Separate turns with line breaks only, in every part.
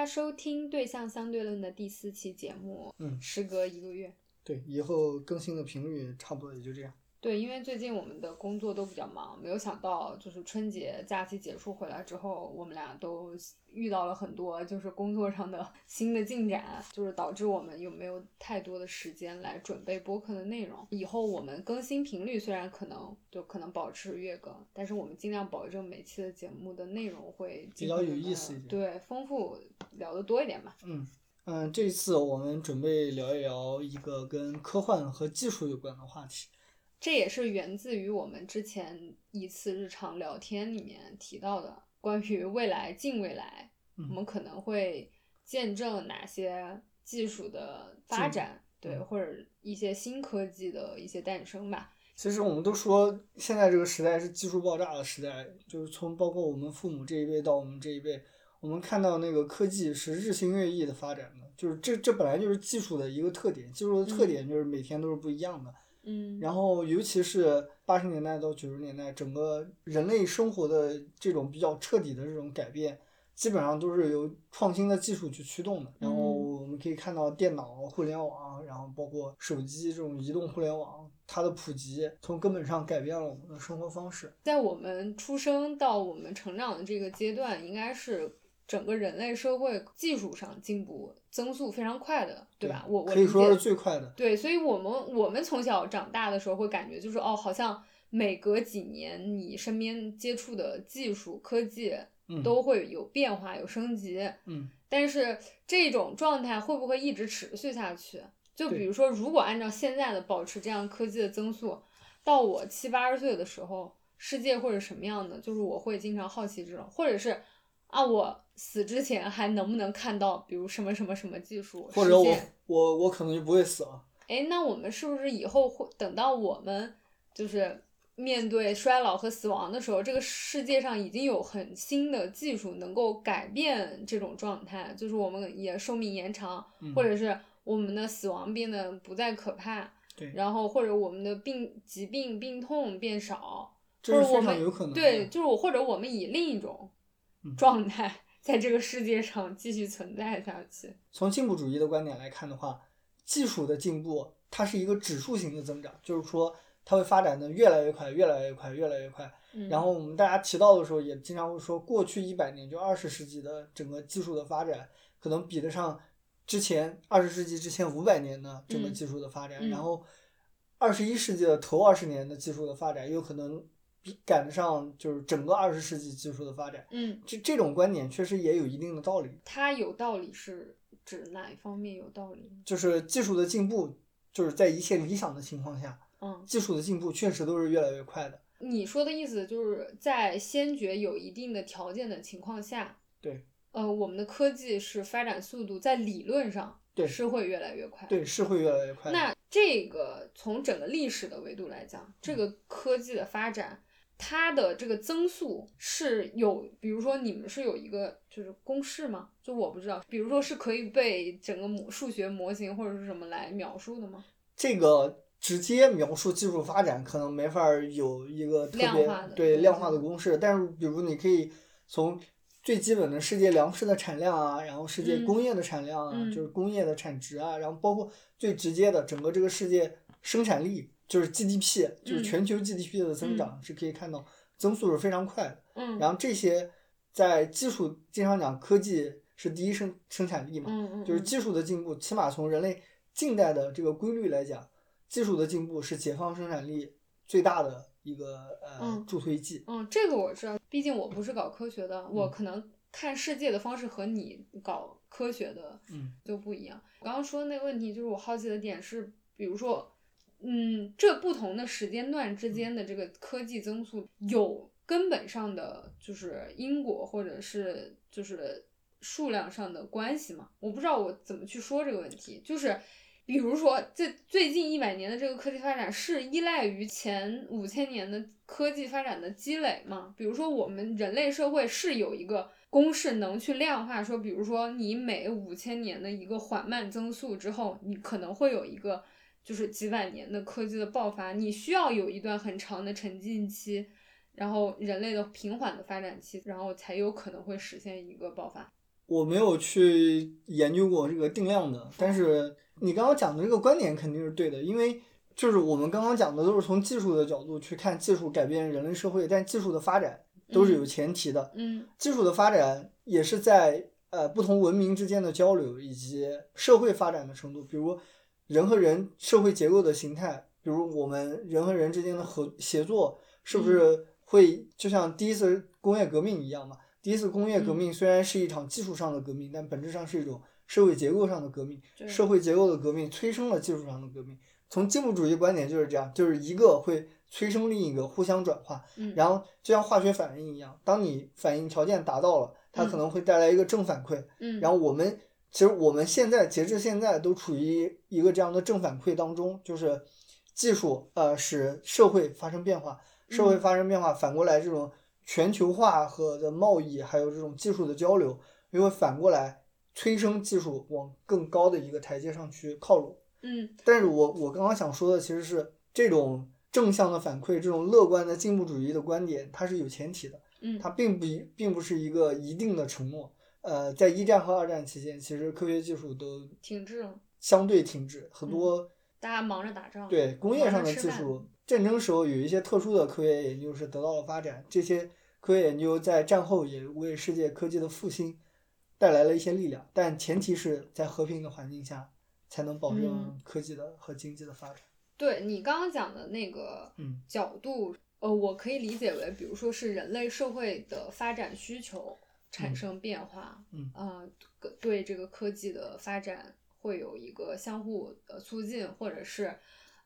家收听《对象相对论》的第四期节目。
嗯，
时隔一个月。
对，以后更新的频率差不多也就这样。
对，因为最近我们的工作都比较忙，没有想到就是春节假期结束回来之后，我们俩都遇到了很多就是工作上的 新的进展，就是导致我们又没有太多的时间来准备播客的内容。以后我们更新频率虽然可能就可能保持月更，但是我们尽量保证每期的节目的内容会
比较有意思一点，
对，丰富聊得多一点吧。
嗯嗯，这次我们准备聊一聊一个跟科幻和技术有关的话题。
这也是源自于我们之前一次日常聊天里面提到的关于未来、近未来，
嗯
我们可能会见证哪些技术的发展，对，
嗯
或者一些新科技的一些诞生吧。
其实我们都说现在这个时代是技术爆炸的时代，就是从包括我们父母这一辈到我们这一辈，我们看到那个科技是日新月异的发展的，就是这这本来就是技术的一个特点，技术的特点就是每天都是不一样的。
嗯，
然后，尤其是八十年代到九十年代，整个人类生活的这种比较彻底的这种改变，基本上都是由创新的技术去驱动的。然后我们可以看到电脑、互联网，然后包括手机这种移动互联网，它的普及从根本上改变了我们的生活方式。
在我们出生到我们成长的这个阶段，应该是整个人类社会技术上进步增速非常快的，对吧？我我
可以说是最快的。
对，所以我们我们从小长大的时候会感觉就是哦，好像每隔几年你身边接触的技术科技
嗯
都会有变化、有升级。
嗯，
但是这种状态会不会一直持续下去？就比如说，如果按照现在的保持这样科技的增速，到我七八十岁的时候，世界会是什么样的？就是我会经常好奇这种，或者是啊，我死之前还能不能看到，比如什么什么什么技术
或者我我我可能就不会死了。
哎，那我们是不是以后会等到我们就是面对衰老和死亡的时候，这个世界上已经有很新的技术能够改变这种状态，就是我们也寿命延长，
嗯
或者是我们的死亡变得不再可怕，
对，
然后或者我们的病疾病病痛变少，
这是非常
或者我们
有可能。
对，就是我或者我们以另一种
嗯
状态在这个世界上继续存在下去。
从进步主义的观点来看的话，技术的进步它是一个指数型的增长，就是说它会发展的越来越快，越来越快，越来越快。
嗯、
然后我们大家提到的时候，也经常会说，过去一百年就二十世纪的整个技术的发展，可能比得上之前二十世纪之前五百年的整个
嗯
技术的发展，
嗯
然后二十一世纪的头二十年的技术的发展，有可能比赶得上就是整个二十世纪技术的发展。
嗯，
这这种观点确实也有一定的道理。
它有道理是指哪一方面有道理？
就是技术的进步，就是在一切理想的情况下，
嗯，
技术的进步确实都是越来越快的。
你说的意思就是在先决有一定的条件的情况下，
对，
呃，我们的科技是发展速度在理论上
对
是会越来越快。
对，是会越来越快。
那这个从整个历史的维度来讲，这个科技的发展，它的这个增速是有，比如说你们是有一个就是公式吗？就我不知道，比如说是可以被整个模数学模型或者是什么来描述的吗？
这个直接描述技术发展可能没法儿有一个特别
量化的对
对量化的公式，但是比如你可以从最基本的世界粮食的产量啊，然后世界
嗯
工业的产量啊，
嗯
就是工业的产值啊，然后包括最直接的整个这个世界生产力，就是 GDP，就是
嗯
全球 GDP 的增长、是可以看到增速是非常快的。
嗯
然后这些在技术经常讲科技是第一生生产力嘛，
嗯嗯，嗯
就是技术的进步，起码从人类近代的这个规律来讲，技术的进步是解放生产力最大的一个呃
嗯
助推剂。
嗯，这个我知道，毕竟我不是搞科学的，我
嗯
可能看世界的方式和你搞科学的
嗯
就不一样。我刚刚说的那个问题，就是我好奇的点是，比如说，嗯，这不同的时间段之间的这个科技增速有根本上的就是因果或者是就是数量上的关系吗？我不知道我怎么去说这个问题，就是。比如说，这最近一百年的这个科技发展是依赖于前五千年的科技发展的积累吗？比如说，我们人类社会是有一个公式能去量化说，比如说你每五千年的一个缓慢增速之后，你可能会有一个就是几百年的科技的爆发，你需要有一段很长的沉浸期，然后人类的平缓的发展期，然后才有可能会实现一个爆发。
我没有去研究过这个定量的，但是你刚刚讲的这个观点肯定是对的，因为就是我们刚刚讲的都是从技术的角度去看技术改变人类社会，但技术的发展都是有前提的，
嗯
技术的发展也是在呃不同文明之间的交流以及社会发展的程度，比如人和人社会结构的形态，比如我们人和人之间的合协作，是不是会就像第一次工业革命一样嘛？第一次工业革命虽然是一场技术上的革命，但本质上是一种社会结构上的革命。社会结构的革命催生了技术上的革命。从进步主义观点就是这样，就是一个会催生另一个，互相转化。
嗯，
然后就像化学反应一样，当你反应条件达到了，它可
嗯
能会带来一个正反馈。
嗯，
然后我们其实我们现在截至现在都处于一个这样的正反馈当中，就是技术呃使社会发生变化，社会
嗯
发生变化，反过来这种全球化和的贸易，还有这种技术的交流，又会反过来催生技术往更高的一个台阶上去靠拢。
嗯
但是我我刚刚想说的其实是这种正向的反馈，这种乐观的进步主义的观点，它是有前提的。
嗯，
它并不一并不是一个一定的承诺。呃，在一战和二战期间，其实科学技术都
停滞了，
相对停滞，很多
大家忙着打仗，
对工业上的技术，战争时候有一些特殊的科学研究是得到了发展，这些科学研究在战后也为世界科技的复兴带来了一些力量，但前提是在和平的环境下才能保证
嗯。
科技的和经济的发展。
对你刚刚讲的那个
嗯。
角度，呃，我可以理解为，比如说是人类社会的发展需求产
嗯。
生变化，
嗯。
呃，对这个科技的发展会有一个相互呃促进，或者是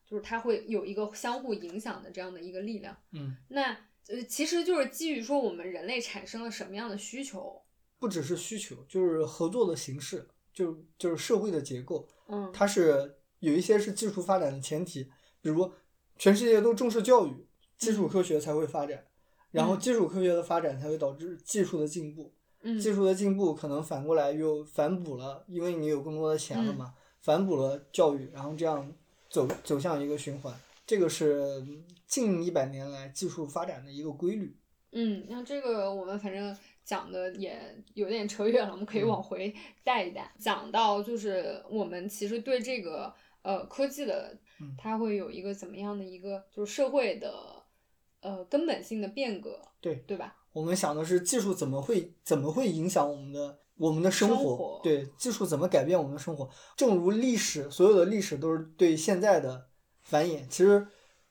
就是它会有一个相互影响的这样的一个力量。
嗯，
那呃，其实就是基于说我们人类产生了什么样的需求，
不只是需求，就是合作的形式，就就是社会的结构。
嗯，
它是有一些是技术发展的前提，比如全世界都重视教育，基础科学才会发展，然后
嗯
基础科学的发展才会导致技术的进步，
嗯。
技术的进步可能反过来又反哺了，因为你有更多的钱了嘛，反哺了教育，然后这样走走向一个循环，这个是近一百年来技术发展的一个规律。
嗯，那这个我们反正讲的也有点扯远了，我们可以
嗯。
往回带一带，讲到就是我们其实对这个呃科技的
嗯，
它会有一个怎么样的一个就是社会的呃根本性的变革，
对。
对吧？
我们想的是技术怎么会怎么会影响我们的我们的生活？
生活
对，技术怎么改变我们的生活？正如历史，所有的历史都是对现在的繁衍。其实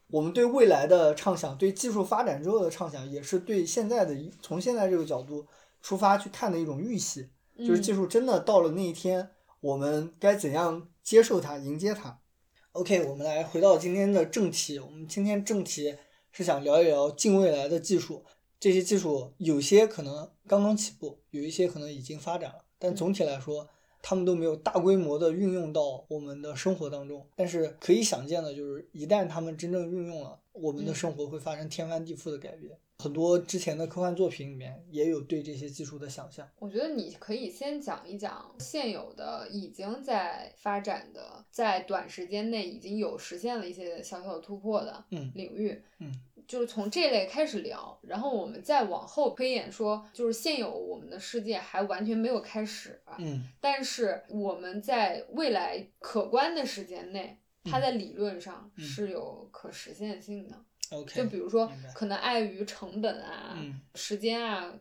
我们对未来的畅想，对技术发展之后的畅想，也是对现在的从现在这个角度出发去看的一种预习。就是技
嗯
术真的到了那一天，我们该怎样接受它、迎接它？OK，我们来回到今天的正题。我们今天正题是想聊一聊近未来的技术。这些技术有些可能刚刚起步，有一些可能已经发展了，但总体来说，他们都没有大规模的运用到我们的生活当中。但是可以想见的就是，一旦他们真正运用了，我们的
嗯
生活会发生天翻地覆的改变。很多之前的科幻作品里面也有对这些技术的想象。
我觉得你可以先讲一讲现有的已经在发展的，在短时间内已经有实现了一些小小的突破的
嗯
领域，
嗯，
就是从这类开始聊，然后我们再往后推演说，就是现有我们的世界还完全没有开始，
嗯
但是我们在未来可观的时间内，它在理论上
嗯
是有可实现性的。
，OK，
就比如说，可能碍于成本啊、
嗯
时间啊，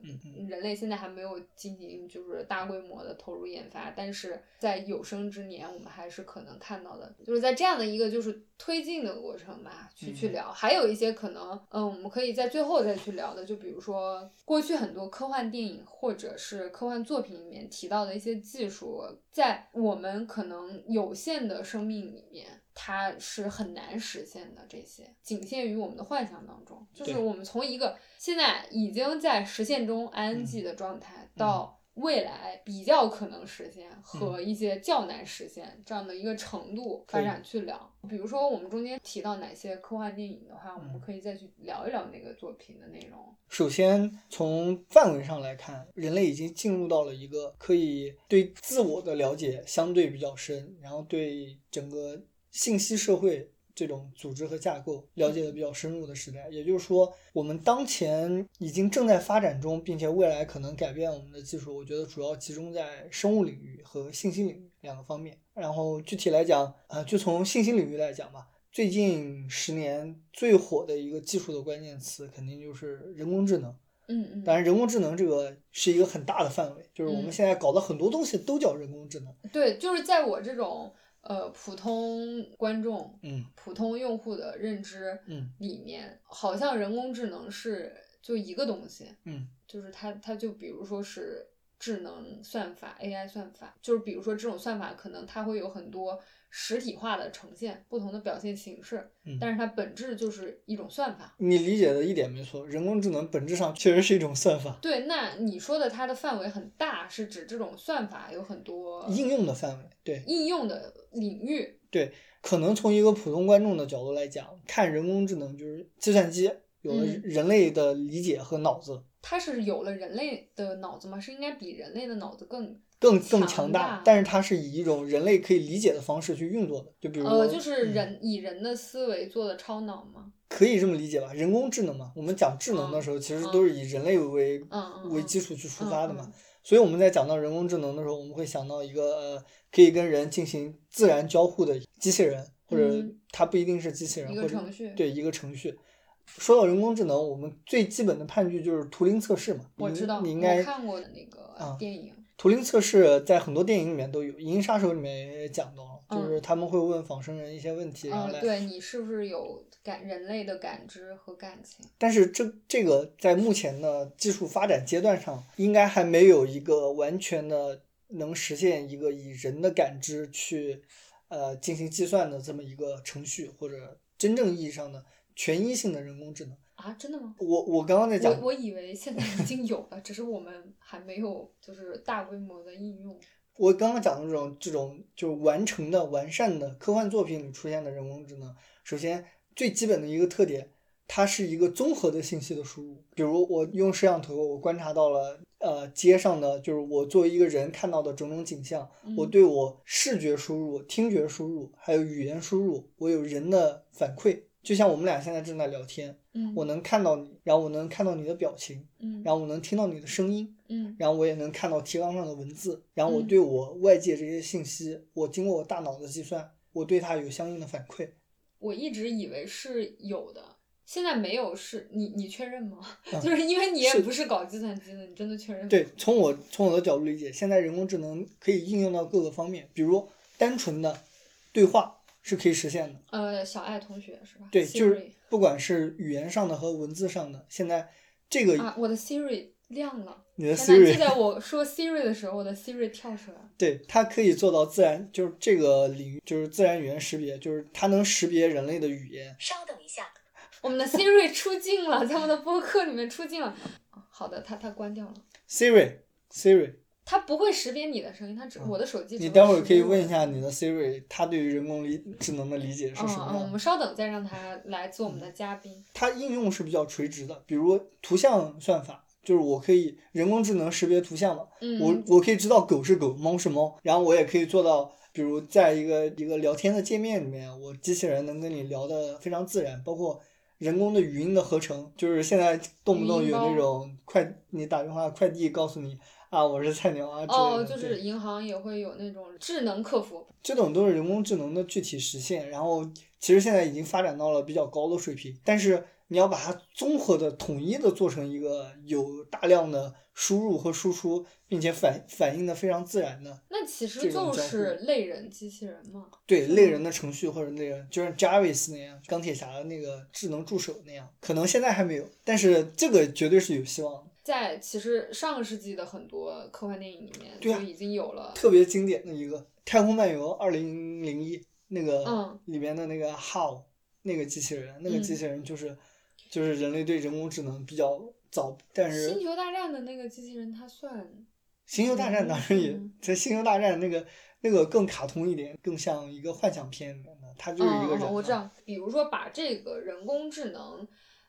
人类现在还没有进行就是大规模的投入研发，但是在有生之年，我们还是可能看到的，就是在这样的一个就是推进的过程吧，去去
嗯
聊。还有一些可能，嗯，我们可以在最后再去聊的，就比如说过去很多科幻电影或者是科幻作品里面提到的一些技术，在我们可能有限的生命里面。它是很难实现的，这些仅限于我们的幻想当中。就是我们从一个现在已经在实现中
嗯
ing 的状态，到未来比较可能实现和
嗯
一些较难实现这样的一个程度发展去聊。比如说我们中间提到哪些科幻电影的话，我们
嗯
可以再去聊一聊那个作品的内容。
首先，从范围上来看，人类已经进入到了一个可以对自我的了解相对比较深，然后对整个信息社会这种组织和架构了解的比较深入的时代。也就是说，我们当前已经正在发展中，并且未来可能改变我们的技术，我觉得主要集中在生物领域和信息领域两个方面。然后具体来讲，呃，就从信息领域来讲吧，最近十年最火的一个技术的关键词，肯定就是人工智能。
嗯嗯，
当然，人工智能这个是一个很大的范围，就是我们
嗯
现在搞的很多东西都叫人工智能。
对，就是在我这种呃普通观众、
嗯。
普通用户的认知
嗯。
里面，好像人工智能是就一个东西，
嗯。
就是它它就比如说是智能算法 AI 算法，就是比如说这种算法可能它会有很多实体化的呈现，不同的表现形式，
嗯。
但是它本质就是一种算法。
你理解的一点没错，人工智能本质上确实是一种算法，
对，那你说的它的范围很大，是指这种算法有很多
应用的范围。对
应用的领域。
对，可能从一个普通观众的角度来讲，看人工智能就是计算机有了
嗯
人类的理解和脑子，
它是有了人类的脑子吗？是应该比人类的脑子更
更更
强
强大
大，
但是它是以一种人类可以理解的方式去运作的。就比如
呃，
说
就是
嗯
人、以人的思维做的超脑吗？
可以这么理解吧？人工智能嘛，我们讲智能的时候，其实都是以人类为为基础去出发的嘛。所以我们在讲到人工智能的时候，我们会想到一个呃，可以跟人进行自然交互的机器人，或者
嗯
它不一定是机器人，
一
或者
个程序
对一个程序。说到人工智能，我们最基本的判据就是图灵测试嘛。你
我知道，
你应该
看过的那个
啊
电影。
图灵测试在很多电影里面都有，《银翼杀手》里面也讲到了，就是
嗯
他们会问仿生人一些问题，然后
嗯，
来
对你是不是有感人类的感知和感情？
但是这这个在目前的技术发展阶段上，应该还没有一个完全的能实现一个以人的感知去呃进行计算的这么一个程序，或者真正意义上的全一性的人工智能。
啊，真的吗？
我我刚刚在讲
我，我以为现在已经有了，只是我们还没有就是大规模的应用。
我刚刚讲的这种这种就是完成的完善的科幻作品里出现的人工智能，首先最基本的一个特点，它是一个综合的信息的输入。比如我用摄像头，我观察到了呃街上的，就是我作为一个人看到的种种景象，我
嗯
对我视觉输入、听觉输入还有语言输入，我有人的反馈。就像我们俩现在正在聊天，
嗯，
我能看到你，然后我能看到你的表情，
嗯，
然后我能听到你的声音，
嗯
然后我也能看到提纲上的文字，然后我
嗯
对我外界这些信息，我经过我大脑的计算，我对它有相应的反馈。
我一直以为是有的，现在没有是，你你确认吗？
嗯
就是因为你也不是搞计算机的，你真的确认吗？
对，从我从我的角度理解，现在人工智能可以应用到各个方面，比如单纯的对话是可以实现的，
呃，小爱同学是吧？
对，就是不管是语言上的和文字上的，现在这个
啊，我的 Siri 亮了。
你的 Siri
在我说 Siri 的时候，我的 Siri 跳出来。
对，它可以做到自然，就是这个领域，就是自然语言识别，就是它能识别人类的语言。
稍等一下，
我们的 Siri 出镜了，在我们的播客里面出镜了。啊好的，它它关掉了。
Siri，Siri，
它不会识别你的声音，它只我的手机
你待会儿可以问一下你的 Siri，它对于人工理智能的理解是什
嗯嗯，我
么样的？
们稍等再让它来做我们的嘉宾。
它应用是比较垂直的，比如图像算法，就是我可以人工智能识别图像嘛，
嗯，
我我可以知道狗是狗，猫是猫，然后我也可以做到，比如在一个一个聊天的界面里面，我机器人能跟你聊的非常自然，包括人工的语音的合成，就是现在动不动有那种快你打电话快递告诉你啊我是菜鸟啊
哦，就是银行也会有那种智能客服。
这种都是人工智能的具体实现，然后其实现在已经发展到了比较高的水平，但是你要把它综合的、统一的做成一个有大量的输入和输出，并且反反应的非常自然的，
那其实就是类人机器人嘛。
对类人的程序或者类人，就像 Jarvis 那样，钢铁侠的那个智能助手那样，可能现在还没有，但是这个绝对是有希望的。
在其实上个世纪的很多科幻电影里面就已经有了。
特别经典的一个《太空漫游二零零一》那个
嗯
里面的那个 How 那个机器人，那个
嗯
机器人就是就是人类对人工智能比较早，但是
星球大战的那个机器人，它算
星球大战当然也
嗯
在星球大战那个那个更卡通一点，更像一个幻想片里面的，它就是一个人
我知道，比如说把这个人工智能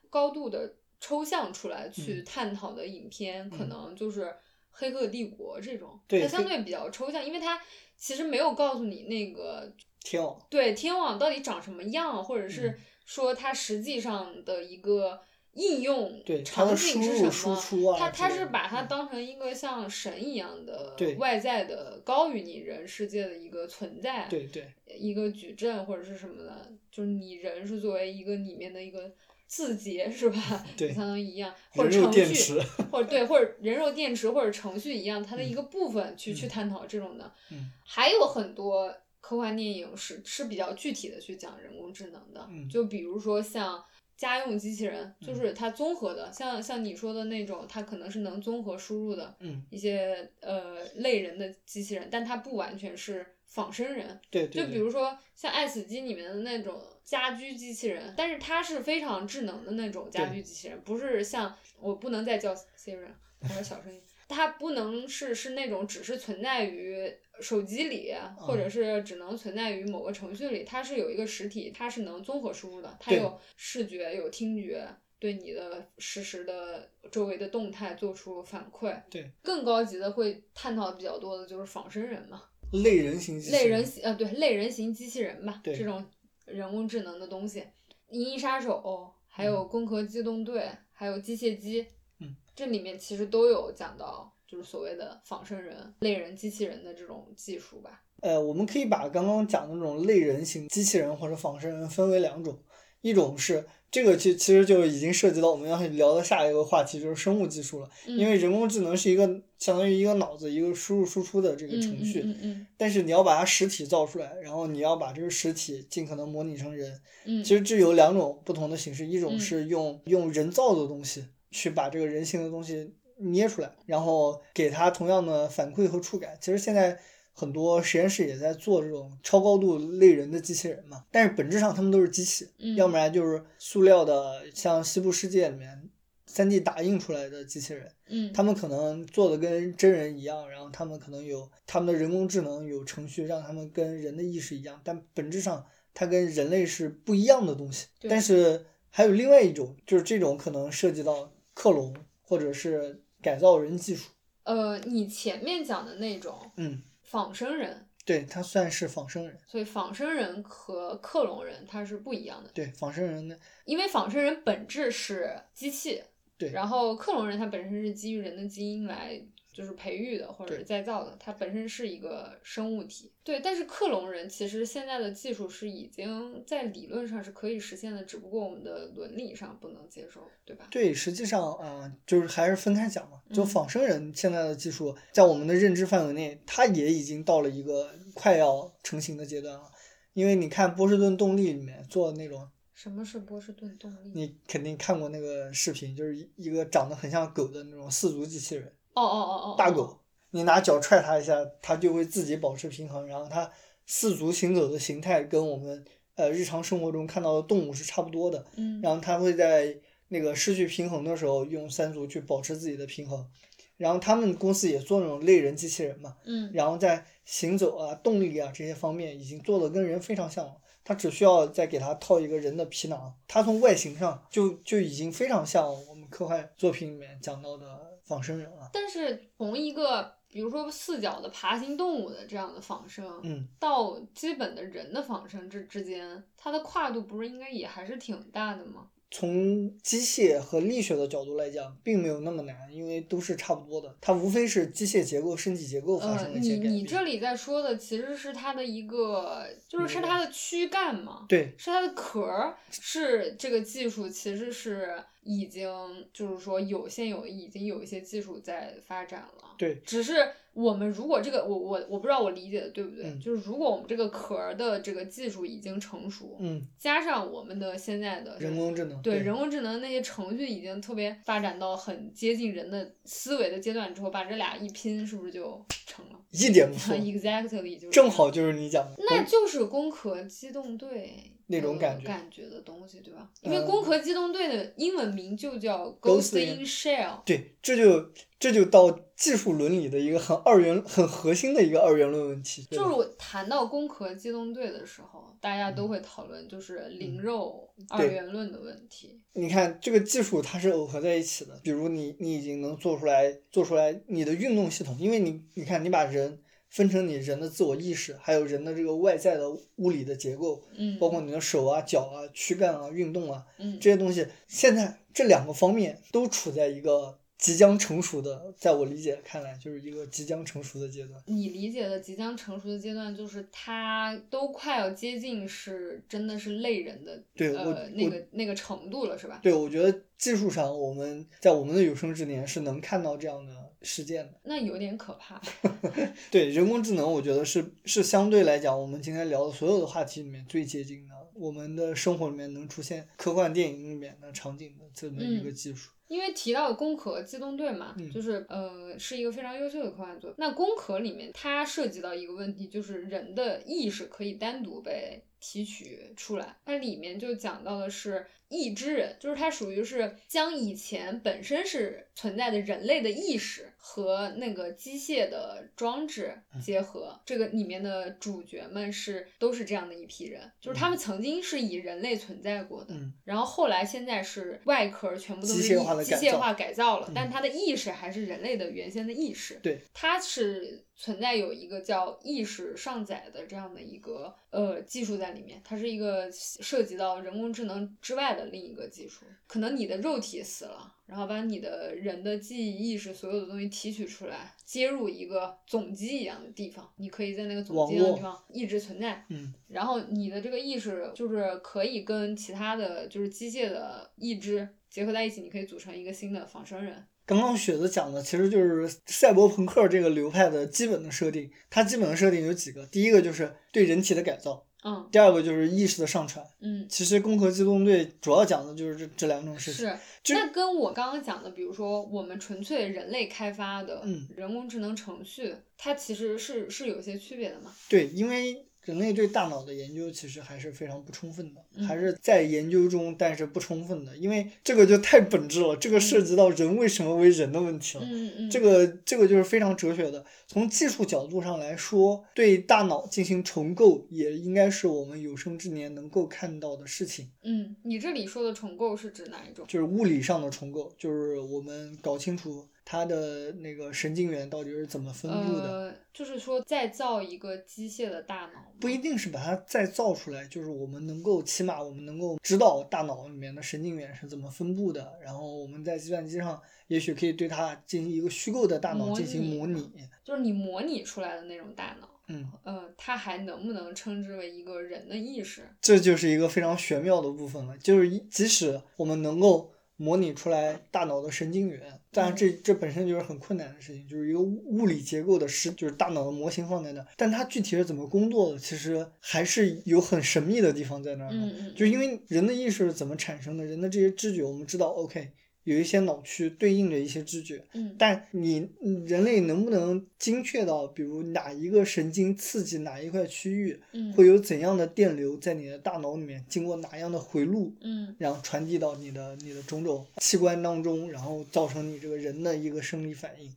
高度的抽象出来去
嗯。
探讨的影片，可
嗯。
能就是《黑客帝国》这种，
对
它相对比较抽象，因为它其实没有告诉你那个
天网，
对天网到底长什么样，或者是
嗯。
说它实际上的一个应用场景是什么？它它是把它当成一个像神一样的
对。
外在的高于你人世界的一个存在，
对对。
一个矩阵或者是什么的，就是你人是作为一个里面的一个字节是吧？
对
相当于一样，或者程序，或者对，或者人肉电池或者程序一样，它的一个部分去、去
嗯
探讨这种的。
嗯
还有很多科幻电影是是比较具体的去讲人工智能的，
嗯
就比如说像。家用机器人就是它综合的，像像你说的那种，它可能是能综合输入的
嗯，
一些呃类人的机器人，但它不完全是仿生人。
对对，
就比如说像《爱死机》里面的那种家居机器人，但是它是非常智能的那种家居机器人，不是像我不能再叫 Siri，或者小声音。它不能是是那种只是存在于手机里，或者是只能存在于某个程序里，它是有一个实体，它是能综合输入的，它有视觉，有听觉，对你的实时的周围的动态做出反馈。
对，
更高级的会探讨比较多的就是仿生人嘛。
类人型机器
类人型呃对类人型机器人吧，这种人工智能的东西，《银翼杀手》还有《攻壳机动队》还有机械姬，
嗯，
这里面其实都有讲到，就是所谓的仿生人、类人机器人的这种技术吧。
呃，我们可以把刚刚讲的那种类人型机器人或者仿生人分为两种，一种是这个其其实就已经涉及到我们要聊的下一个话题，就是生物技术了。
嗯
因为人工智能是一个相当于一个脑子一个输入输出的这个程序，
嗯嗯
但是你要把它实体造出来，然后你要把这个实体尽可能模拟成人。
嗯，
其实这有两种不同的形式，一种
嗯
是用用人造的东西去把这个人形的东西捏出来，然后给它同样的反馈和触感。其实现在很多实验室也在做这种超高度类人的机器人嘛，但是本质上他们都是机器，
嗯
要不然就是塑料的，像西部世界里面。三 D 打印出来的机器人，
嗯，
他们可能做的跟真人一样，然后他们可能有他们的人工智能有程序让他们跟人的意识一样，但本质上它跟人类是不一样的东西。但是还有另外一种，就是这种可能涉及到克隆或者是改造人技术。
呃，你前面讲的那种
嗯，
仿生人，
对，它算是仿生人。
所以仿生人和克隆人它是不一样的。
对，仿生人呢
因为仿生人本质是机器，
对
然后克隆人它本身是基于人的基因来就是培育的或者是再造的，它本身是一个生物体。对，但是克隆人其实现在的技术是已经在理论上是可以实现的，只不过我们的伦理上不能接受，对吧？
对，实际上啊、呃就是还是分开讲嘛。就
嗯
仿生人现在的技术，在我们的认知范围内，它也已经到了一个快要成型的阶段了。因为你看波士顿动力里面做的那种，
什么是波士顿动力？
你肯定看过那个视频，就是一一个长得很像狗的那种四足机器人，
哦哦哦
大狗，你拿脚踹它一下，它就会自己保持平衡，然后它四足行走的形态跟我们呃日常生活中看到的动物是差不多的。
嗯，
然后它会在那个失去平衡的时候用三足去保持自己的平衡。然后他们公司也做那种类人机器人嘛，
嗯
然后在行走啊、动力啊这些方面已经做的跟人非常像了。它只需要再给它套一个人的皮囊，它从外形上就就已经非常像我们科幻作品里面讲到的仿生人了。
但是从一个比如说四脚的爬行动物的这样的仿生，
嗯，
到基本的人的仿生之之间，它的跨度不是应该也还是挺大的吗？
从机械和力学的角度来讲，并没有那么难，因为都是差不多的。它无非是机械结构、身体结构发生了一些改变。
你这里在说的其实是它的一个，就是是它的躯干嘛，
对
是它的壳儿，是这个技术其实是已经就是说有现有已经有一些技术在发展了。
对
只是我们如果这个我我我不知道我理解的对不对，
嗯
就是如果我们这个壳儿的这个技术已经成熟，
嗯，
加上我们的现在的
人工智能
对人工智能那些程序已经特别发展到很接近人的思维的阶段之后，把这俩一拼，是不是就成了
一点不错？
Exactly 就是
正好就是你讲的。
那就是《攻壳机动队》
那种感觉
感觉的东西，对吧？因为
嗯《
攻壳机动队》的英文名就叫
Ghost in-
Shell。
对，这就这就到技术伦理的一个很二元、很核心的一个二元论问题。
就是我谈到《攻壳机动队》的时候，大家都会讨论就是灵肉二元论的问题。
你看这个技术它是耦合在一起的，比如你你已经能做出来做出来你的运动系统，因为你你看你把人分成你人的自我意识，还有人的这个外在的物理的结构，
嗯，
包括你的手啊、脚啊、躯干啊、运动啊
嗯
这些东西，现在这两个方面都处在一个即将成熟的，在我理解看来，就是一个即将成熟的阶段。
你理解的即将成熟的阶段，就是它都快要接近是真的是类人的
对我
呃那个那个程度了，是吧？
对，我觉得技术上我们在我们的有生之年是能看到这样的事件的。
那有点可怕。
对人工智能，我觉得是是相对来讲，我们今天聊的所有的话题里面最接近的，我们的生活里面能出现科幻电影里面的场景的这么一个
嗯
技术。
因为提到《攻壳机动队》嘛，
嗯
就是呃是一个非常优秀的科幻作品。那《攻壳》里面它涉及到一个问题，就是人的意识可以单独被提取出来。它里面就讲到的是意之人，就是它属于是将以前本身是存在的人类的意识和那个机械的装置结合。这个里面的主角们是都是这样的一批人，就是他们曾经是以人类存在过的。
嗯，
然后后来现在是外壳全部都是
机械化的改造
机械化改造了，
嗯
但它的意识还是人类的原先的意识。
对，
它是存在有一个叫意识上载的这样的一个呃技术在里面，它是一个涉及到人工智能之外的另一个技术。可能你的肉体死了，然后把你的人的记忆、意识所有的东西提取出来，接入一个总机一样的地方，你可以在那个总机的地方一直存在。
嗯，
然后你的这个意识就是可以跟其他的就是机械的意志结合在一起，你可以组成一个新的仿生人。
刚刚雪子讲的其实就是赛博朋克这个流派的基本的设定。它基本的设定有几个，第一个就是对人体的改造，
嗯
第二个就是意识的上传。
嗯，
其实《攻壳机动队》主要讲的就是这这两种事情。
是。那跟我刚刚讲的，比如说我们纯粹人类开发的
嗯
人工智能程序，它其实是是有些区别的嘛。
对，因为人类对大脑的研究其实还是非常不充分的，
嗯
还是在研究中，但是不充分的，因为这个就太本质了，这个涉及到人为什么为人的问题了。
嗯嗯，
这个这个就是非常哲学的。从技术角度上来说，对大脑进行重构，也应该是我们有生之年能够看到的事情。
嗯，你这里说的重构是指哪一种？
就是物理上的重构，就是我们搞清楚它的那个神经元到底是怎么分布的。
呃，就是说再造一个机械的大脑，
不一定是把它再造出来，就是我们能够起码我们能够知道大脑里面的神经元是怎么分布的，然后我们在计算机上也许可以对它进行一个虚构的大脑进行
拟
模拟。
就是你模拟出来的那种大脑。
嗯，
呃，它还能不能称之为一个人的意识？
这就是一个非常玄妙的部分了，就是即使我们能够模拟出来大脑的神经元，但
嗯。
这这本身就是很困难的事情，就是一个物物理结构的实，就是大脑的模型放在那儿，但它具体是怎么工作的，其实还是有很神秘的地方在那儿的。
嗯嗯，
就因为人的意识是怎么产生的，人的这些知觉，我们知道，OK，有一些脑区对应着一些知觉，
嗯。
但你嗯人类能不能精确到，比如哪一个神经刺激哪一块区域，
嗯。
会有怎样的电流在你的大脑里面经过哪样的回路，
嗯。
然后传递到你的你的种种器官当中，然后造成你这个人的一个生理反应，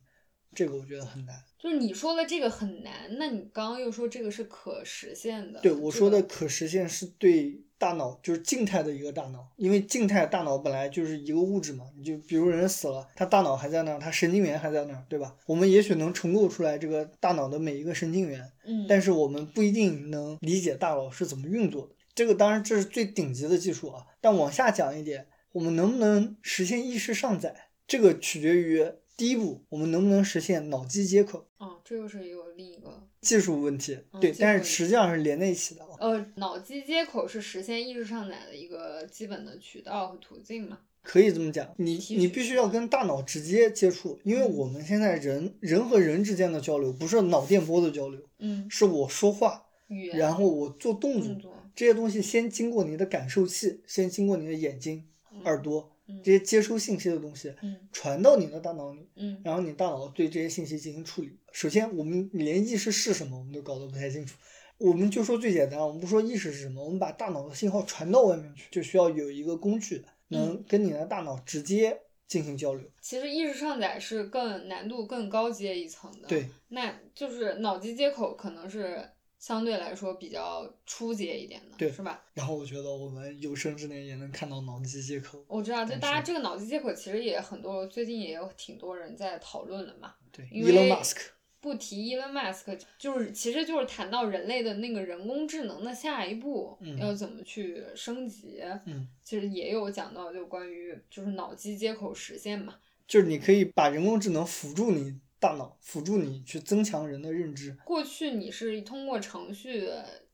这个我觉得很难。
就是你说的这个很难，那你刚刚又说这个是可实现的。
对我说的可实现是对大脑，就是静态的一个大脑，因为静态大脑本来就是一个物质嘛，你就比如人死了，他大脑还在那儿，他神经元还在那儿，对吧？我们也许能重构出来这个大脑的每一个神经元，
嗯，
但是我们不一定能理解大脑是怎么运作的。这个当然这是最顶级的技术啊，但往下讲一点，我们能不能实现意识上载，这个取决于第一步，我们能不能实现脑机接口。
哦，这又是有另一个
技术问题，对，但是实际上是连在一起的啊。
呃，脑机接口是实现意识上载的一个基本的渠道和途径嘛？
可以这么讲，你你必须要跟大脑直接接触，因为
嗯
我们现在人人和人之间的交流不是脑电波的交流，
嗯，
是我说话，然后我做动作，
动作，
这些东西先经过你的感受器，先经过你的眼睛、
嗯
耳朵
嗯
这些接收信息的东西，
嗯
传到你的大脑里，
嗯
然后你大脑对这些信息进行处理。首先，我们连意识是什么我们都搞得不太清楚。我们就说最简单，我们不说意识是什么，我们把大脑的信号传到外面去，就需要有一个工具能跟你的大脑直接进行交流。
其实意识上载是更难度更高阶一层的。
对，
那就是脑机接口可能是相对来说比较初阶一点的，
对
是吧？
然后我觉得我们有生之年也能看到脑机接口。
我知道，就大家这个脑机接口其实也很多，最近也有挺多人在讨论了嘛。
对
因为
，Elon Musk，
不提 Elon Musk，就是其实就是谈到人类的那个人工智能的下一步
嗯
要怎么去升级。
嗯，
其实也有讲到就关于就是脑机接口实现嘛。
就是你可以把人工智能辅助你大脑，辅助你去增强人的认知。
过去你是通过程序，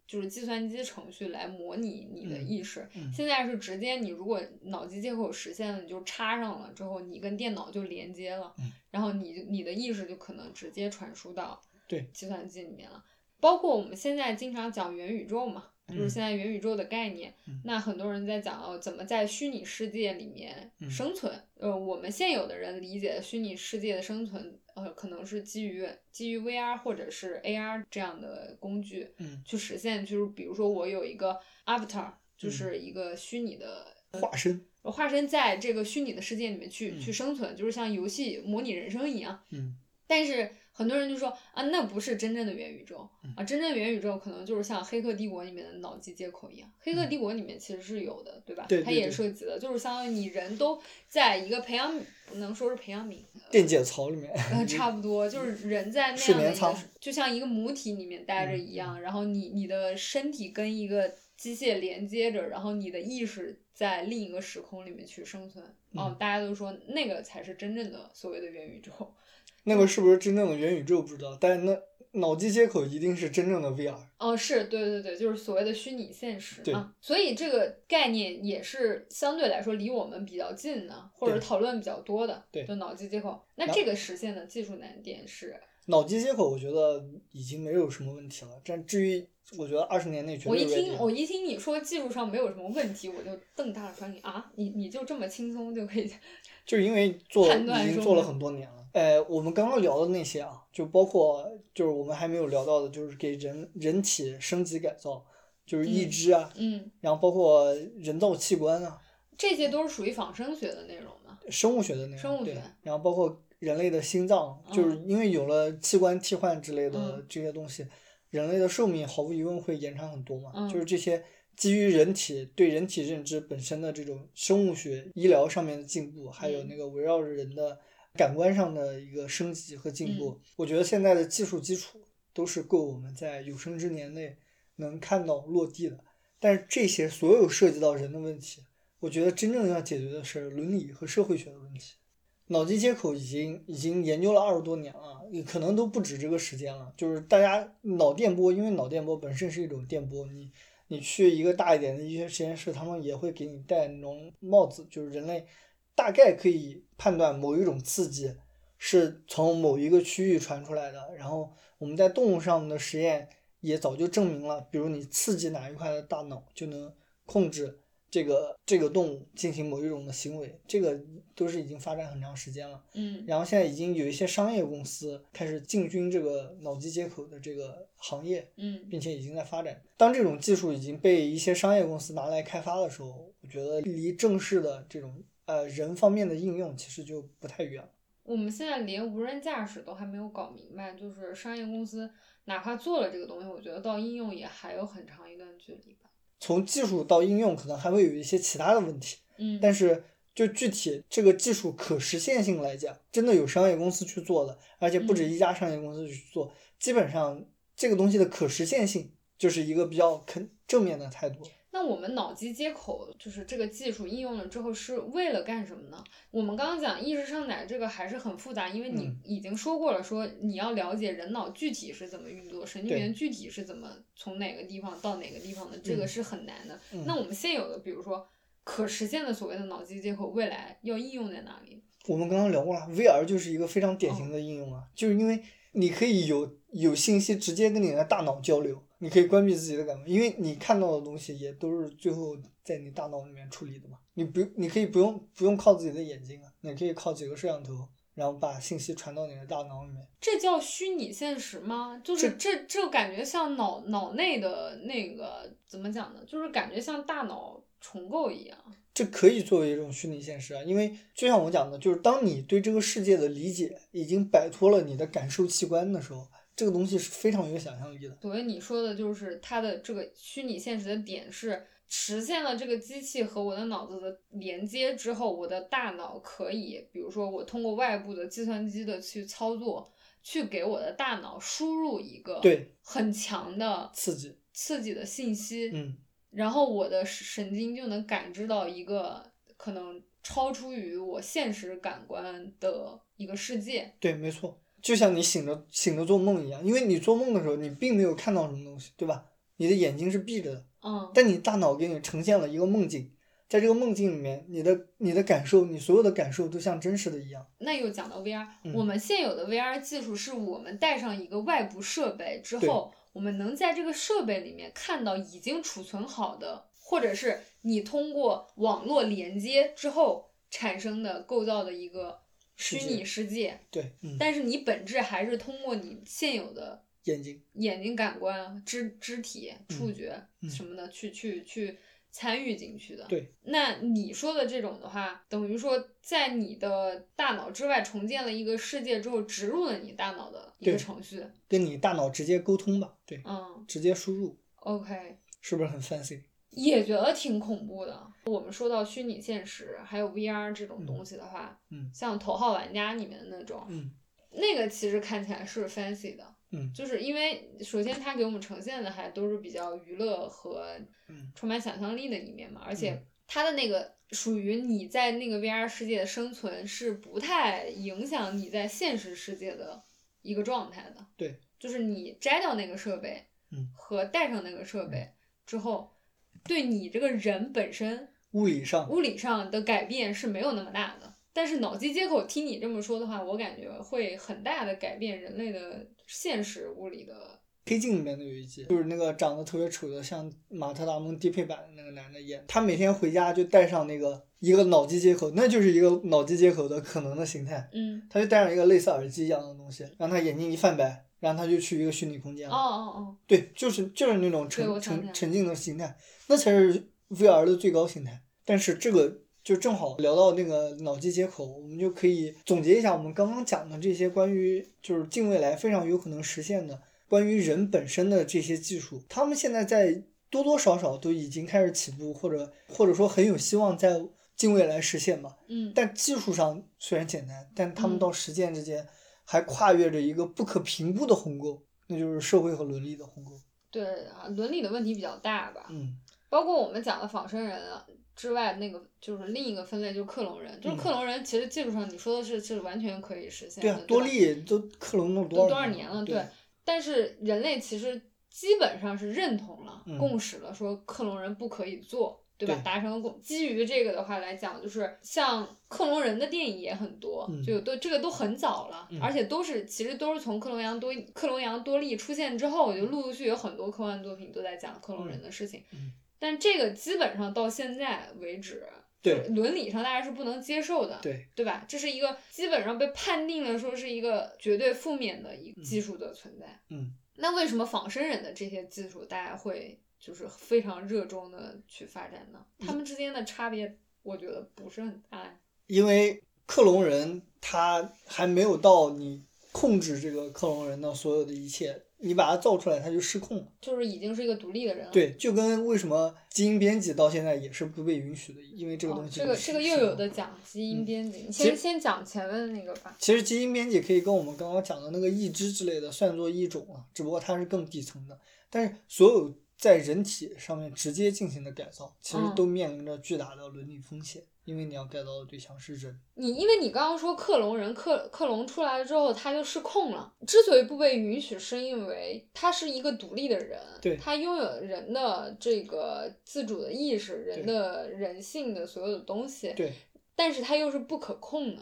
就是计算机程序来模拟你的
嗯
意识，
嗯
现在是直接你如果脑机接口实现了，你就插上了之后，你跟电脑就连接了，
嗯
然后你你的意识就可能直接传输到
对
计算机里面了。包括我们现在经常讲元宇宙嘛，就是
嗯
现在元宇宙的概念，
嗯
那很多人在讲哦，怎么在虚拟世界里面
嗯
生存。呃，我们现有的人理解虚拟世界的生存，呃，可能是基于基于 VR 或者是 AR 这样的工具
嗯，
去实现。就是比如说我有一个 avatar，就
嗯
是一个虚拟的
化身。
化身在这个虚拟的世界里面去、
嗯
去生存，就是像游戏模拟人生一样。
嗯
但是很多人就说啊，那不是真正的元宇宙
嗯
啊，真正的元宇宙可能就是像《黑客帝国》里面的脑机接口一样，《黑客帝国》里面其实是有的，对吧？它也涉及了，就是相当于你人都在一个培养，不能说是培养皿，
电解槽里面。
呃，差不多，就是人在那样的一个就像一个母体里面待着
嗯
一样，然后你你的身体跟一个机械连接着，然后你的意识在另一个时空里面去生存。哦
嗯，
大家都说那个才是真正的所谓的元宇宙。
那个是不是真正的元宇宙不知道，但是那脑机接口一定是真正的 VR。
哦，是对对对，就是所谓的虚拟现实
对
啊，所以这个概念也是相对来说离我们比较近的，或者讨论比较多的，
对
就脑机接口。那这个实现的技术难点是，
脑机接口我觉得已经没有什么问题了，但至于我觉得二十年内绝对
我一听我一听你说技术上没有什么问题，我就瞪大了双眼啊，你你就这么轻松就可以？
就是因为做
判断说
已经做了很多年了。呃，我们刚刚聊的那些啊，就包括就是我们还没有聊到的，就是给人人体升级改造，就是义
嗯
肢啊，
嗯，
然后包括人造器官啊，
这些都是属于仿生学的内容嘛？
生物学的那对
生物学，
然后包括人类的心脏，就是因为有了器官替换之类的
嗯
这些东西，人类的寿命毫无疑问会延长很多嘛。
嗯
就是这些基于人体对人体认知本身的这种生物学、医疗上面的进步，还有
嗯
那个围绕着人的感官上的一个升级和进步，
嗯
我觉得现在的技术基础都是够我们在有生之年内能看到落地的。但是这些所有涉及到人的问题，我觉得真正要解决的是伦理和社会学的问题。脑机接口已经已经研究了二十多年了，也可能都不止这个时间了。就是大家脑电波，因为脑电波本身是一种电波，你你去一个大一点的医学实验室，他们也会给你戴那种帽子，就是人类大概可以判断某一种刺激是从某一个区域传出来的。然后我们在动物上的实验也早就证明了，比如你刺激哪一块的大脑，就能控制这个这个动物进行某一种的行为，这个都是已经发展很长时间了。
嗯
然后现在已经有一些商业公司开始进军这个脑机接口的这个行业，
嗯
并且已经在发展。当这种技术已经被一些商业公司拿来开发的时候，我觉得离正式的这种呃人方面的应用其实就不太远了。
我们现在连无人驾驶都还没有搞明白，就是商业公司哪怕做了这个东西，我觉得到应用也还有很长一段距离吧。
从技术到应用，可能还会有一些其他的问题。
嗯，
但是就具体这个技术可实现性来讲，真的有商业公司去做的，而且不止
嗯
一家商业公司去做，基本上这个东西的可实现性就是一个比较肯正面的态度。
那我们脑机接口就是这个技术应用了之后是为了干什么呢？我们刚刚讲意识上载这个还是很复杂，因为你
嗯
已经说过了，说你要了解人脑具体是怎么运作，神经元具体是怎么从哪个地方到哪个地方的，这个
嗯
是很难的。
嗯
那我们现有的，比如说可实现的所谓的脑机接口，未来要应用在哪里？
我们刚刚聊过了，VR 就是一个非常典型的应用啊，就是因为你可以有有信息直接跟你的大脑交流，你可以关闭自己的感官，因为你看到的东西也都是最后在你大脑里面处理的嘛。你不，你可以不用不用靠自己的眼睛啊，你可以靠几个摄像头，然后把信息传到你的大脑里面。
这叫虚拟现实吗？就是这这感觉像脑脑内的那个怎么讲呢？就是感觉像大脑重构一样。
这可以作为一种虚拟现实啊，因为就像我讲的，就是当你对这个世界的理解已经摆脱了你的感受器官的时候，这个东西是非常有想象力的。
所以你说的就是它的这个虚拟现实的点是实现了这个机器和我的脑子的连接之后，我的大脑可以，比如说我通过外部的计算机的去操作，去给我的大脑输入一个
对
很强的
刺激，
刺激的信息，
嗯，
然后我的神经就能感知到一个可能超出于我现实感官的一个世界。
对，没错，就像你醒着醒着做梦一样，因为你做梦的时候，你并没有看到什么东西，对吧？你的眼睛是闭着的，
嗯，
但你大脑给你呈现了一个梦境，在这个梦境里面，你的你的感受，你所有的感受都像真实的一样。
那又讲到 VR，、
嗯
我们现有的 VR 技术是我们带上一个外部设备之后，我们能在这个设备里面看到已经储存好的，或者是你通过网络连接之后产生的构造的一个虚拟世界。
对，嗯，
但是你本质还是通过你现有的
眼睛，
眼睛感官、肢肢体、触觉
嗯
什么的，去去去参与进去的。
对，
那你说的这种的话，等于说在你的大脑之外重建了一个世界之后，植入了你大脑的一个程序。
跟你大脑直接沟通吧，对，
嗯
直接输入
，，OK，
是不是很 fancy？
也觉得挺恐怖的。我们说到虚拟现实还有 VR 这种
嗯
东西的话，
嗯
像《头号玩家》里面的那种，
嗯
那个其实看起来是 fancy 的。
嗯
就是因为首先它给我们呈现的还都是比较娱乐和
嗯
充满想象力的一面嘛，而且
嗯
它的那个属于你在那个 VR 世界的生存是不太影响你在现实世界的一个状态的。
对，
就是你摘掉那个设备，
嗯，
和带上那个设备之后，对你这个人本身
物理上，
物理上的改变是没有那么大的。但是脑机接口听你这么说的话，我感觉会很大的改变人类的现实物理的。
黑镜里面的有一集，就是那个长得特别丑的，像马特·达蒙低配版的那个男的演，他每天回家就带上那个一个脑机接口，那就是一个脑机接口的可能的形态，
嗯，
他就戴上一个类似耳机一样的东西，让他眼睛一泛白，然后他就去一个虚拟空间
哦
了。
哦哦，
对，就是就是那种沉沉沉浸的形态，那才是 VR 的最高形态。但是这个就正好聊到那个脑机接口，我们就可以总结一下我们刚刚讲的这些关于就是近未来非常有可能实现的关于人本身的这些技术，他们现在在多多少少都已经开始起步，或者或者说很有希望在近未来实现吧。
嗯，
但技术上虽然简单，但他们
嗯
到实践之间还跨越着一个不可评估的鸿沟，那就是社会和伦理的鸿沟。
对啊，伦理的问题比较大吧。
嗯。
包括我们讲的仿生人啊之外，那个就是另一个分类，就是克隆人。就是
嗯
克隆人，其实技术上你说的是是完全可以实现的。
对啊，多利都克隆了
都
多
多少年了？
对
对，但是人类其实基本上是认同了、
嗯
共识了，说克隆人不可以做。对吧？达成了共。基于这个的话来讲，就是像克隆人的电影也很多，
嗯
就都这个都很早了，
嗯
而且都是其实都是从克隆羊多克隆羊多利出现之后，就陆陆续续有很多科幻作品都在讲克隆人的事情。
嗯
但这个基本上到现在为止，
对
伦理上大家是不能接受的，
对
对吧？这是一个基本上被判定了说是一个绝对负面的一个技术的存在。
嗯，
那为什么仿生人的这些技术大家会就是非常热衷的去发展呢？他们之间的差别，我觉得不是很大呀。
因为克隆人他还没有到你控制这个克隆人的所有的一切，你把它造出来，它就失控了。
就是已经是一个独立的人了。
对，就跟为什么基因编辑到现在也是不被允许的，因为这个
哦
东，西、
这个这个又有的。讲基因
嗯
编辑，你
其实
先先讲前面那个吧。
其实基因编辑可以跟我们刚刚讲的那个义肢之类的算作一种啊，只不过它是更底层的。但是所有在人体上面直接进行的改造，其实
嗯
都面临着巨大的伦理风险，因为你要改造的对象是人。
你因为你刚刚说克隆人克克隆出来了之后，他就失控了。之所以不被允许，是因为他是一个独立的人，
对
他拥有人的这个自主的意识，人的人性的所有的东西，
对，
但是他又是不可控的。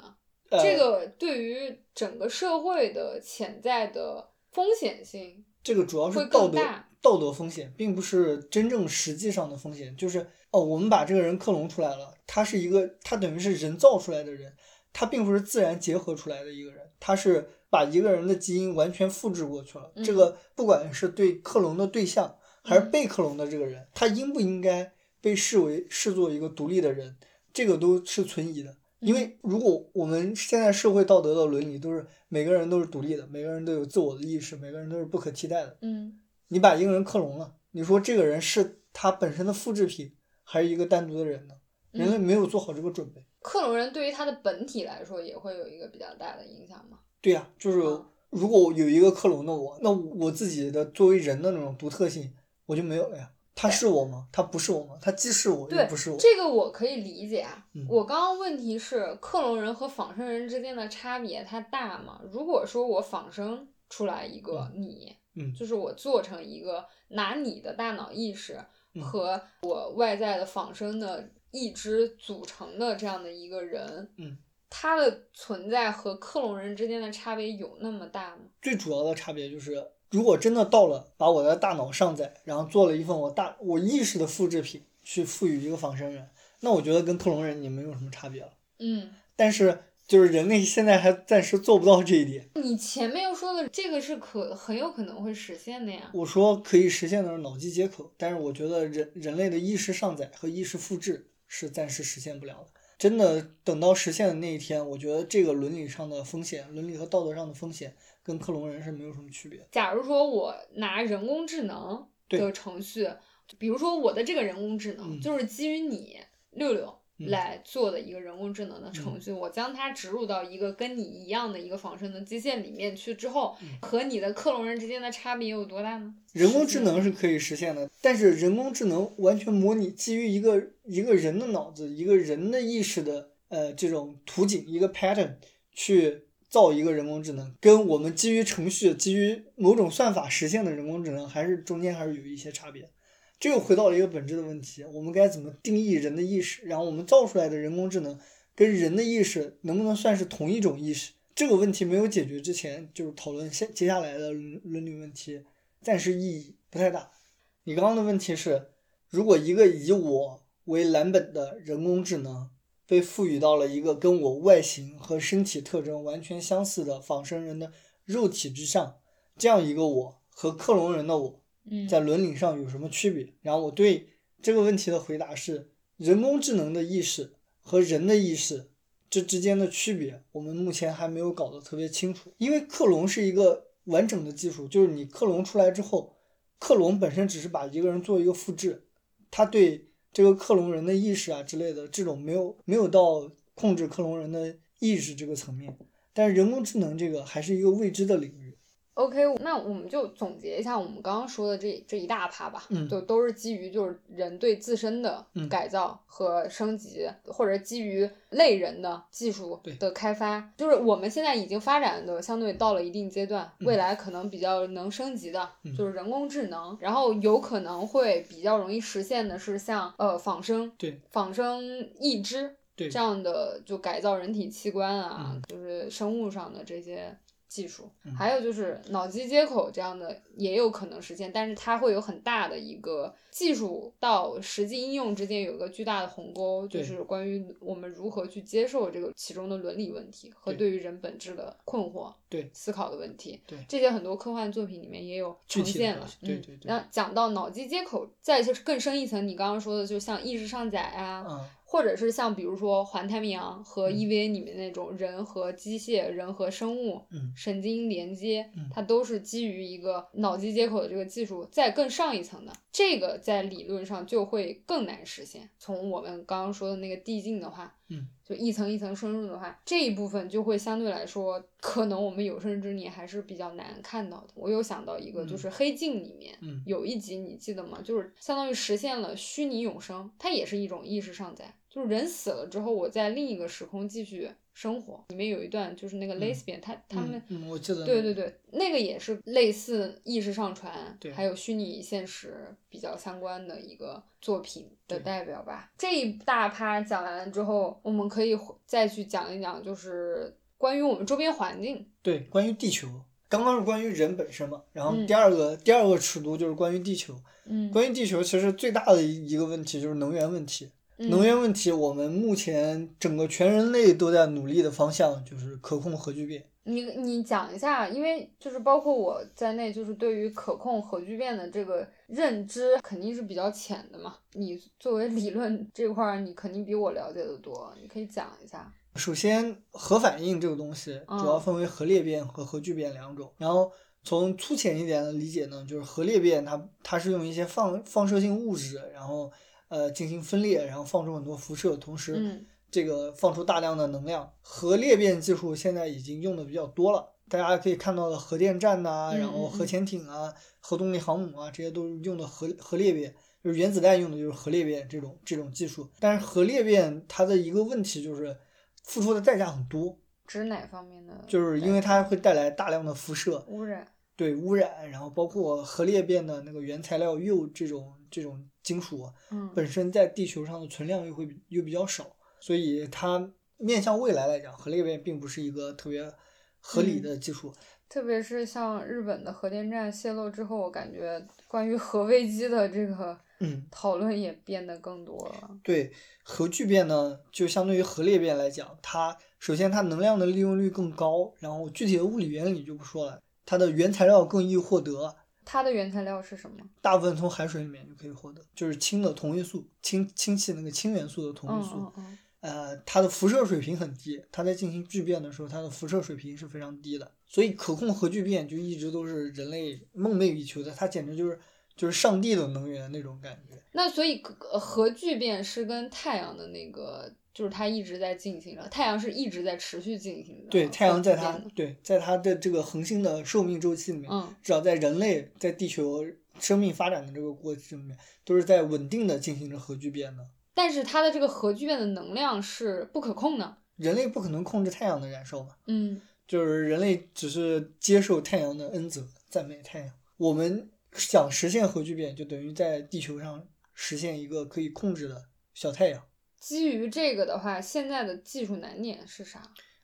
呃
这个对于整个社会的潜在的风险性，
这个主要是
会
道德
更大
道德风险，并不是真正实际上的风险。就是哦，我们把这个人克隆出来了，他是一个，他等于是人造出来的人，他并不是自然结合出来的一个人，他是把一个人的基因完全复制过去了。
嗯
这个不管是对克隆的对象，还是
嗯
被克隆的这个人，他应不应该被视为视作一个独立的人，这个都是存疑的。因为如果我们现在社会道德的伦理都是每个人都是独立的，每个人都有自我的意识，每个人都是不可替代的。
嗯，
你把一个人克隆了，你说这个人是他本身的复制品，还是一个单独的人呢？人类没有做好这个准备。
克隆人对于他的本体来说也会有一个比较大的影响吗。
对呀、就是
嗯
如果有一个克隆的我，那我自己的作为人的那种独特性我就没有了呀。他是我吗？他不是我吗？他既是我又
对
不是我。
这个我可以理解啊。
嗯
我刚刚问题是克隆人和仿生人之间的差别它大吗？如果说我仿生出来一个你，
嗯
就是我做成一个拿你的大脑意识
嗯
和我外在的仿生的意志组成的这样的一个人，
嗯，
他的存在和克隆人之间的差别有那么大吗？
最主要的差别就是，如果真的到了把我的大脑上载，然后做了一份我大我意识的复制品，去赋予一个仿生人，那我觉得跟克隆人也没有什么差别了。
嗯，
但是就是人类现在还暂时做不到这一点。
你前面又说的这个是可很有可能会实现的呀。
我说可以实现的是脑机接口，但是我觉得人人类的意识上载和意识复制是暂时实现不了的。真的等到实现的那一天，我觉得这个伦理上的风险，伦理和道德上的风险，跟克隆人是没有什么区别的。
假如说我拿人工智能的程序，比如说我的这个人工智能、
嗯
就是基于你六六
嗯
来做的一个人工智能的程序，我将它植入到一个跟你一样的一个仿生的机械里面去之后，
嗯
和你的克隆人之间的差别有多大呢？
人工智能是可以实现的，但是人工智能完全模拟基于一个一个人的脑子、一个人的意识的呃这种图景一个 pattern 去造一个人工智能，跟我们基于程序、基于某种算法实现的人工智能，还是中间还是有一些差别。这又回到了一个本质的问题：我们该怎么定义人的意识？然后我们造出来的人工智能跟人的意识能不能算是同一种意识？这个问题没有解决之前，就是讨论下接下来的伦理问题，暂时意义不太大。你刚刚的问题是，如果一个以我为蓝本的人工智能被赋予到了一个跟我外形和身体特征完全相似的仿生人的肉体之上，这样一个我和克隆人的我在伦理上有什么区别？然后我对这个问题的回答是：人工智能的意识和人的意识这之间的区别，我们目前还没有搞得特别清楚。因为克隆是一个完整的技术，就是你克隆出来之后，克隆本身只是把一个人做一个复制，他对这个克隆人的意识啊之类的这种没有没有到控制克隆人的意识这个层面。但是人工智能这个还是一个未知的领域。
OK，那我们就总结一下我们刚刚说的这这一大趴吧，
嗯
就都是基于就是人对自身的
嗯
改造和升级，或者基于类人的技术的开发，就是我们现在已经发展的相对到了一定阶段，
嗯
未来可能比较能升级的、
嗯
就是人工智能，然后有可能会比较容易实现的是像呃仿生、
对。
仿生义肢
对。
这样的就改造人体器官啊，
嗯
就是生物上的这些技术，
嗯。
还有就是脑机接口这样的也有可能实现，但是它会有很大的一个技术到实际应用之间有一个巨大的鸿沟，就是关于我们如何去接受这个其中的伦理问题和
对。
对于人本质的困惑、
对。
思考的问题。
对。
这些很多科幻作品里面也有呈现了。
对
嗯
对。对。
那讲到脑机接口，再就是更深一层，你刚刚说的，就像意识上载啊，
嗯
或者是像比如说环太平洋和
嗯
EVA 里面那种人和机械、人和生物、
嗯
神经连接
嗯，
它都是基于一个脑机接口的这个技术再更上一层的，这个在理论上就会更难实现。从我们刚刚说的那个递进的话，
嗯，
就一层一层深入的话，这一部分就会相对来说，可能我们有生之年还是比较难看到的。我又想到一个，就
嗯
是《黑镜》里面。
嗯
有一集你记得吗？就是相当于实现了虚拟永生，它也是一种意识上载，就是人死了之后，我在另一个时空继续生活。里面有一段就是那个 lesbian，、他他们。
我记得
对对对，那个也是类似意识上传
对，
还有虚拟现实比较相关的一个作品的代表吧。这一大趴讲完了之后，我们可以再去讲一讲，就是关于我们周边环境。
对，关于地球，刚刚是关于人本身嘛，然后
嗯
第二个、第二个尺度就是关于地球。
嗯，
关于地球，其实最大的一个问题就是能源问题。能源问题，我们目前整个全人类都在努力的方向就是可控核聚变。
你你讲一下，因为就是包括我在内，就是对于可控核聚变的这个认知肯定是比较浅的嘛。你作为理论这块儿，你肯定比我了解的多，你可以讲一下。
首先，核反应这个东西主要
嗯
分为核裂变和核聚变两种。然后从粗浅一点的理解呢，就是核裂变它它是用一些放放射性物质，然后呃进行分裂，然后放出很多辐射，同时
嗯
这个放出大量的能量。核裂变技术现在已经用的比较多了，大家可以看到的核电站呐、
嗯
然后核潜艇啊、核动力航母啊，这些都是用的核核裂变，就是原子弹用的就是核裂变这种这种技术。但是核裂变它的一个问题就是付出的代价很多，
指哪方面的？
就是因为它会带来大量的辐射，
污染。
对污染，然后包括核裂变的那个原材料铀这种这种金属，
嗯，
本身在地球上的存量又会又比较少，所以它面向未来来讲，核裂变并不是一个特别合理的技术。
特别是像日本的核电站泄露之后，我感觉关于核危机的这个
嗯，
讨论也变得更多了。
对，核聚变呢，就相对于核裂变来讲，它首先它能量的利用率更高，然后具体的物理原理就不说了，它的原材料更易获得，
它的原材料是什么？
大部分从海水里面就可以获得，就是氢的同位素，氢氢气那个氢元素的同
嗯
位素。
嗯嗯。
呃，它的辐射水平很低，它在进行聚变的时候，它的辐射水平是非常低的，所以可控核聚变就一直都是人类梦寐以求的，它简直就是就是上帝的能源那种感觉。
那所以呃核聚变是跟太阳的那个，就是它一直在进行着，太阳是一直在持续进行着。
对，太阳在它对在它的这个恒星的寿命周期里面，
嗯
至少在人类在地球生命发展的这个过程里面，都是在稳定的进行着核聚变的。
但是它的这个核聚变的能量是不可控的。
人类不可能控制太阳的燃烧嘛，
嗯
就是人类只是接受太阳的恩泽，赞美太阳。我们想实现核聚变，就等于在地球上实现一个可以控制的小太阳。
基于这个的话，现在的技术难点是啥？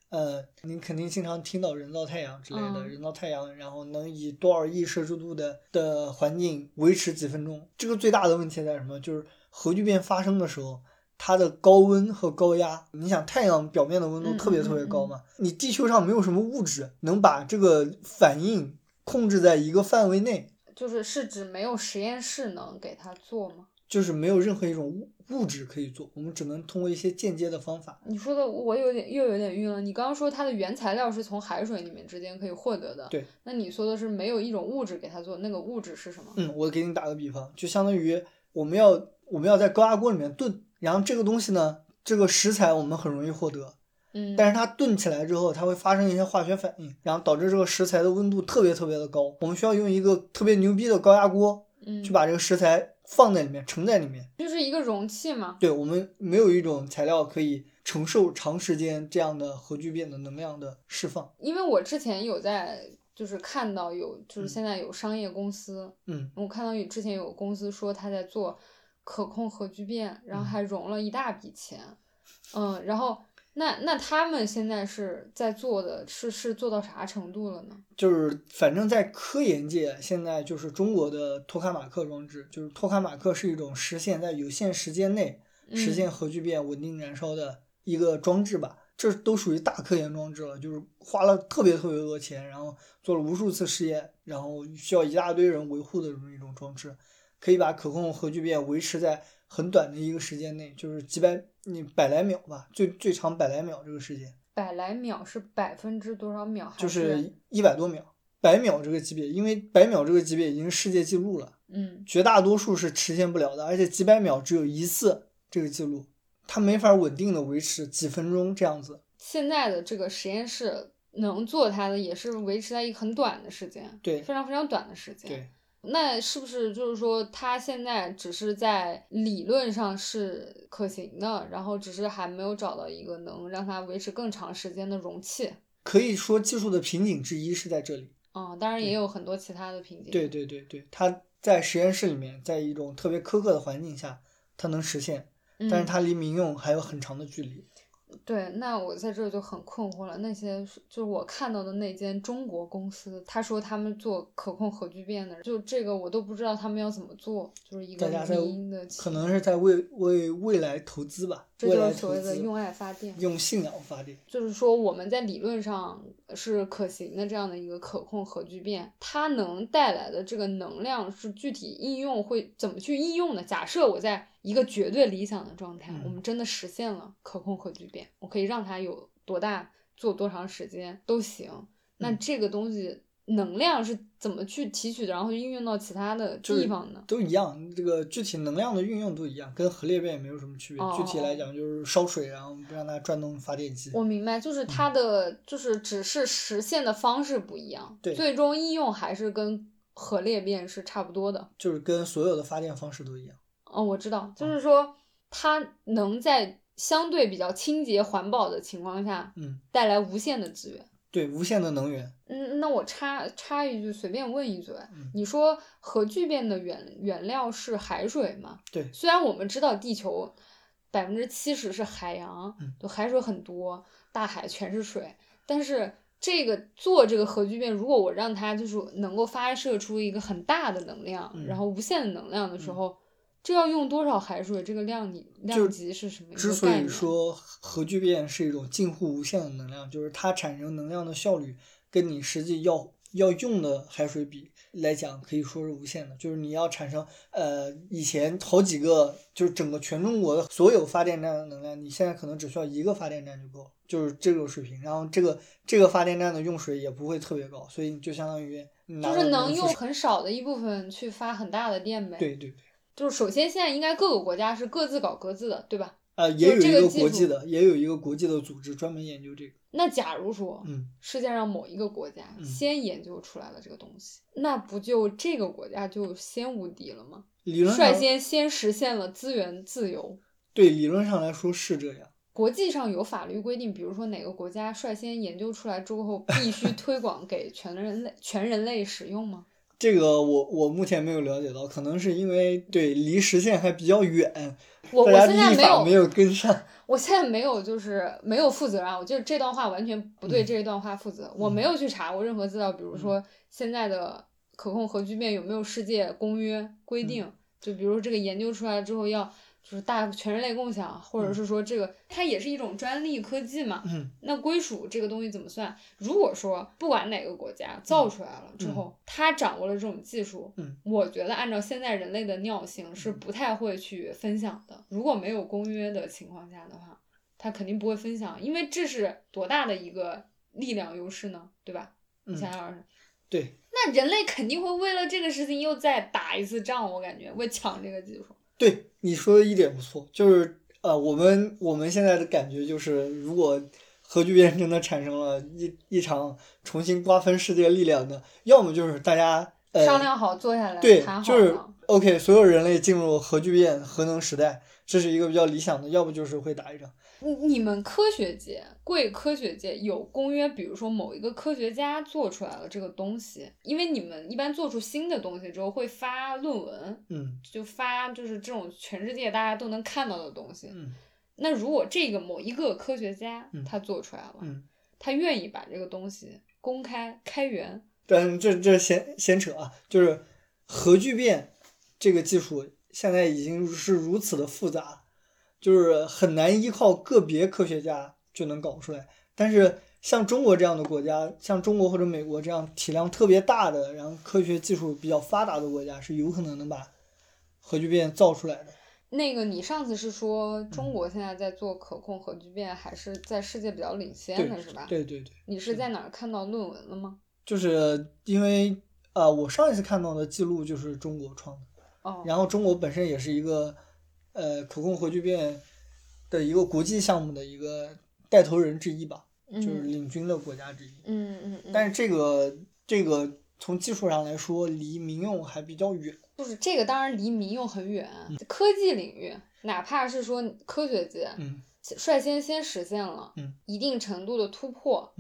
呃，您肯定经常听到人造太阳之类的，
嗯
人造太阳，然后能以多少亿摄氏度的的环境维持几分钟。这个最大的问题在什么？就是核聚变发生的时候，它的高温和高压。你想，太阳表面的温度
嗯
特别特别高嘛，你地球上没有什么物质能把这个反应控制在一个范围内，
就是是指没有实验室能给它做吗？
就是没有任何一种物物质可以做，我们只能通过一些间接的方法。
你说的我有点又有点晕了。你刚刚说它的原材料是从海水里面之间可以获得的，
对。
那你说的是没有一种物质给它做，那个物质是什么？
嗯，我给你打个比方，就相当于我们要我们要在高压锅里面炖，然后这个东西呢，这个食材我们很容易获得，
嗯，
但是它炖起来之后，它会发生一些化学反应，然后导致这个食材的温度特别特别的高。我们需要用一个特别牛逼的高压锅
嗯，
去把这个食材放在里面，盛在里面。
就是一个容器嘛。
对我们没有一种材料可以承受长时间这样的核聚变的能量的释放。
因为我之前有在就是看到有就是
嗯
现在有商业公司，
嗯
我看到有之前有公司说他在做可控核聚变，然后
嗯
还融了一大笔钱，嗯，然后那那他们现在是在做的是是做到啥程度了呢？
就是反正在科研界，现在就是中国的托卡马克装置，就是托卡马克是一种实现在有限时间内实
嗯
现核聚变稳定燃烧的一个装置吧。这都属于大科研装置了，就是花了特别特别多钱，然后做了无数次试验，然后需要一大堆人维护的这么一种装置，可以把可控核聚变维持在很短的一个时间内，就是几百你百来秒吧，最最长百来秒这个时间。
百来秒是百分之多少秒？
就是一百多秒，百秒这个级别，因为百秒这个级别已经是世界纪录了，
嗯
绝大多数是实现不了的，而且几百秒只有一次这个记录，它没法稳定的维持几分钟这样子。
现在的这个实验室能做它的也是维持在一个很短的时间，
对
非常非常短的时间。
对，
那是不是就是说，它现在只是在理论上是可行的，然后只是还没有找到一个能让它维持更长时间的容器？
可以说技术的瓶颈之一是在这里。
嗯，当然也有很多其他的瓶颈。
对对对对，它在实验室里面，在一种特别苛刻的环境下，它能实现，
嗯，
但是它离民用还有很长的距离。
对，那我在这儿就很困惑了。那些是就是我看到的那间中国公司，他说他们做可控核聚变的，就这个我都不知道他们要怎么做，就是一个民营的，
可能是在为为未来投资吧，
这就是所谓的用爱发电。
用信仰发电。
就是说我们在理论上是可行的这样的一个可控核聚变，它能带来的这个能量是具体应用会怎么去应用呢？假设我在一个绝对理想的状态，
嗯
我们真的实现了可控核聚变，我可以让它有多大做多长时间都行。那
嗯
这个东西能量是怎么去提取的，然后应用到其他的地方呢？
都一样，这个具体能量的运用都一样，跟核裂变也没有什么区别。具体来讲就是烧水，然后让它转动发电机。
我明白，就是它的就是只是实现的方式不一样，
对，
最终应用还是跟核裂变是差不多的。
就是跟所有的发电方式都一样。
哦，我知道，就是说它能在相对比较清洁环保的情况下，
嗯，
带来无限的资源。
对，无限的能源。
嗯，那我插插一句，随便问一嘴，你说核聚变的原原料是海水吗？
对。
虽然我们知道地球百分之七十是海洋，就海水很多，大海全是水，但是这个做这个核聚变，如果我让它就是能够发射出一个很大的能量，然后无限的能量的时候。这要用多少海水？这个量你量级是什么？
之所以说核聚变是一种近乎无限的能量，就是它产生能量的效率跟你实际要要用的海水比来讲，可以说是无限的。就是你要产生呃以前好几个，就是整个全中国的所有发电站的能量，你现在可能只需要一个发电站就够，就是这个水平。然后这个这个发电站的用水也不会特别高，所以你就相当于
就是能用很少的一部分去发很大的电呗。
对对对。
就是首先，现在应该各个国家是各自搞各自的，对吧？
呃，也有一个国际的，也有一个国际的组织专门研究这个。
那假如说，
嗯，
世界上某一个国家先研究出来了这个东西，那不就这个国家就先无敌了吗？
理论
上，率先先实现了资源自由。
对，理论上来说是这样。
国际上有法律规定，比如说哪个国家率先研究出来之后，必须推广给全人类全人类使用吗？
这个我我目前没有了解到，可能是因为对离实现还比较远，
我我现在没有
没有跟上。
我现在没有就是没有负责啊，我就这段话完全不对这一段话负责，我没有去查过任何资料，比如说现在的可控核聚变有没有世界公约规定，就比如这个研究出来之后要。就是大全人类共享，或者是说这个它也是一种专利科技嘛？那归属这个东西怎么算？如果说不管哪个国家造出来了之后，他掌握了这种技术，我觉得按照现在人类的尿性是不太会去分享的。如果没有公约的情况下的话，他肯定不会分享，因为这是多大的一个力量优势呢？对吧？你想想，
对，
那人类肯定会为了这个事情又再打一次仗，我感觉为抢这个技术。
对你说的一点不错，就是呃，我们我们现在的感觉就是，如果核聚变真的产生了一一场重新瓜分世界力量的，要么就是大家呃
商量好坐下来
对，就是 OK，所有人类进入核聚变核能时代，这是一个比较理想的，要不就是会打一仗。
你你们科学界贵科学界有公约，比如说某一个科学家做出来了这个东西，因为你们一般做出新的东西之后会发论文，
嗯，
就发就是这种全世界大家都能看到的东西。
嗯，
那如果这个某一个科学家他做出来了，
嗯，
他愿意把这个东西公开开源，
但这这闲闲扯啊，就是核聚变这个技术现在已经是如此的复杂。就是很难依靠个别科学家就能搞出来，但是像中国这样的国家，像中国或者美国这样体量特别大的，然后科学技术比较发达的国家，是有可能能把核聚变造出来的。
那个，你上次是说中国现在在做可控核聚变，还是在世界比较领先的是吧？
对对对。
你是在哪儿看到论文了吗？
就是因为呃，我上一次看到的记录就是中国创的。
哦。
然后中国本身也是一个。呃，可控核聚变的一个国际项目的一个带头人之一吧，就是领军的国家之一。
嗯嗯
但是这个这个从技术上来说，离民用还比较远。
就是这个当然离民用很远，科技领域，哪怕是说科学界，率先先实现了一定程度的突破，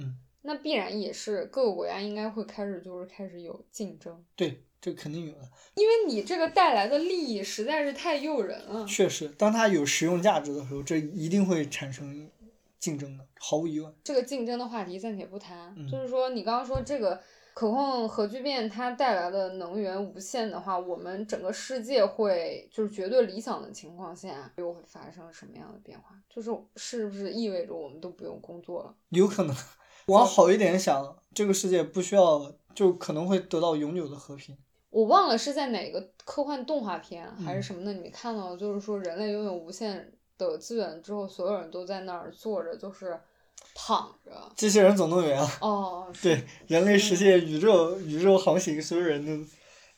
那必然也是各个国家应该会开始就是开始有竞争。
对。这肯定有的，
因为你这个带来的利益实在是太诱人了。
确实，当它有实用价值的时候，这一定会产生竞争的，毫无疑问。
这个竞争的话题暂且不谈，就是说你刚刚说这个可控核聚变它带来的能源无限的话，我们整个世界会就是绝对理想的情况下又会发生什么样的变化？就是是不是意味着我们都不用工作了？
有可能，往好一点想，这个世界不需要，就可能会得到永久的和平。
我忘了是在哪个科幻动画片还是什么的，你没看到，就是说人类拥有无限的资源之后，所有人都在那儿坐着，就是躺着。
机器人总动员啊，
哦，
对，人类实现宇宙宇宙航行，所有人都，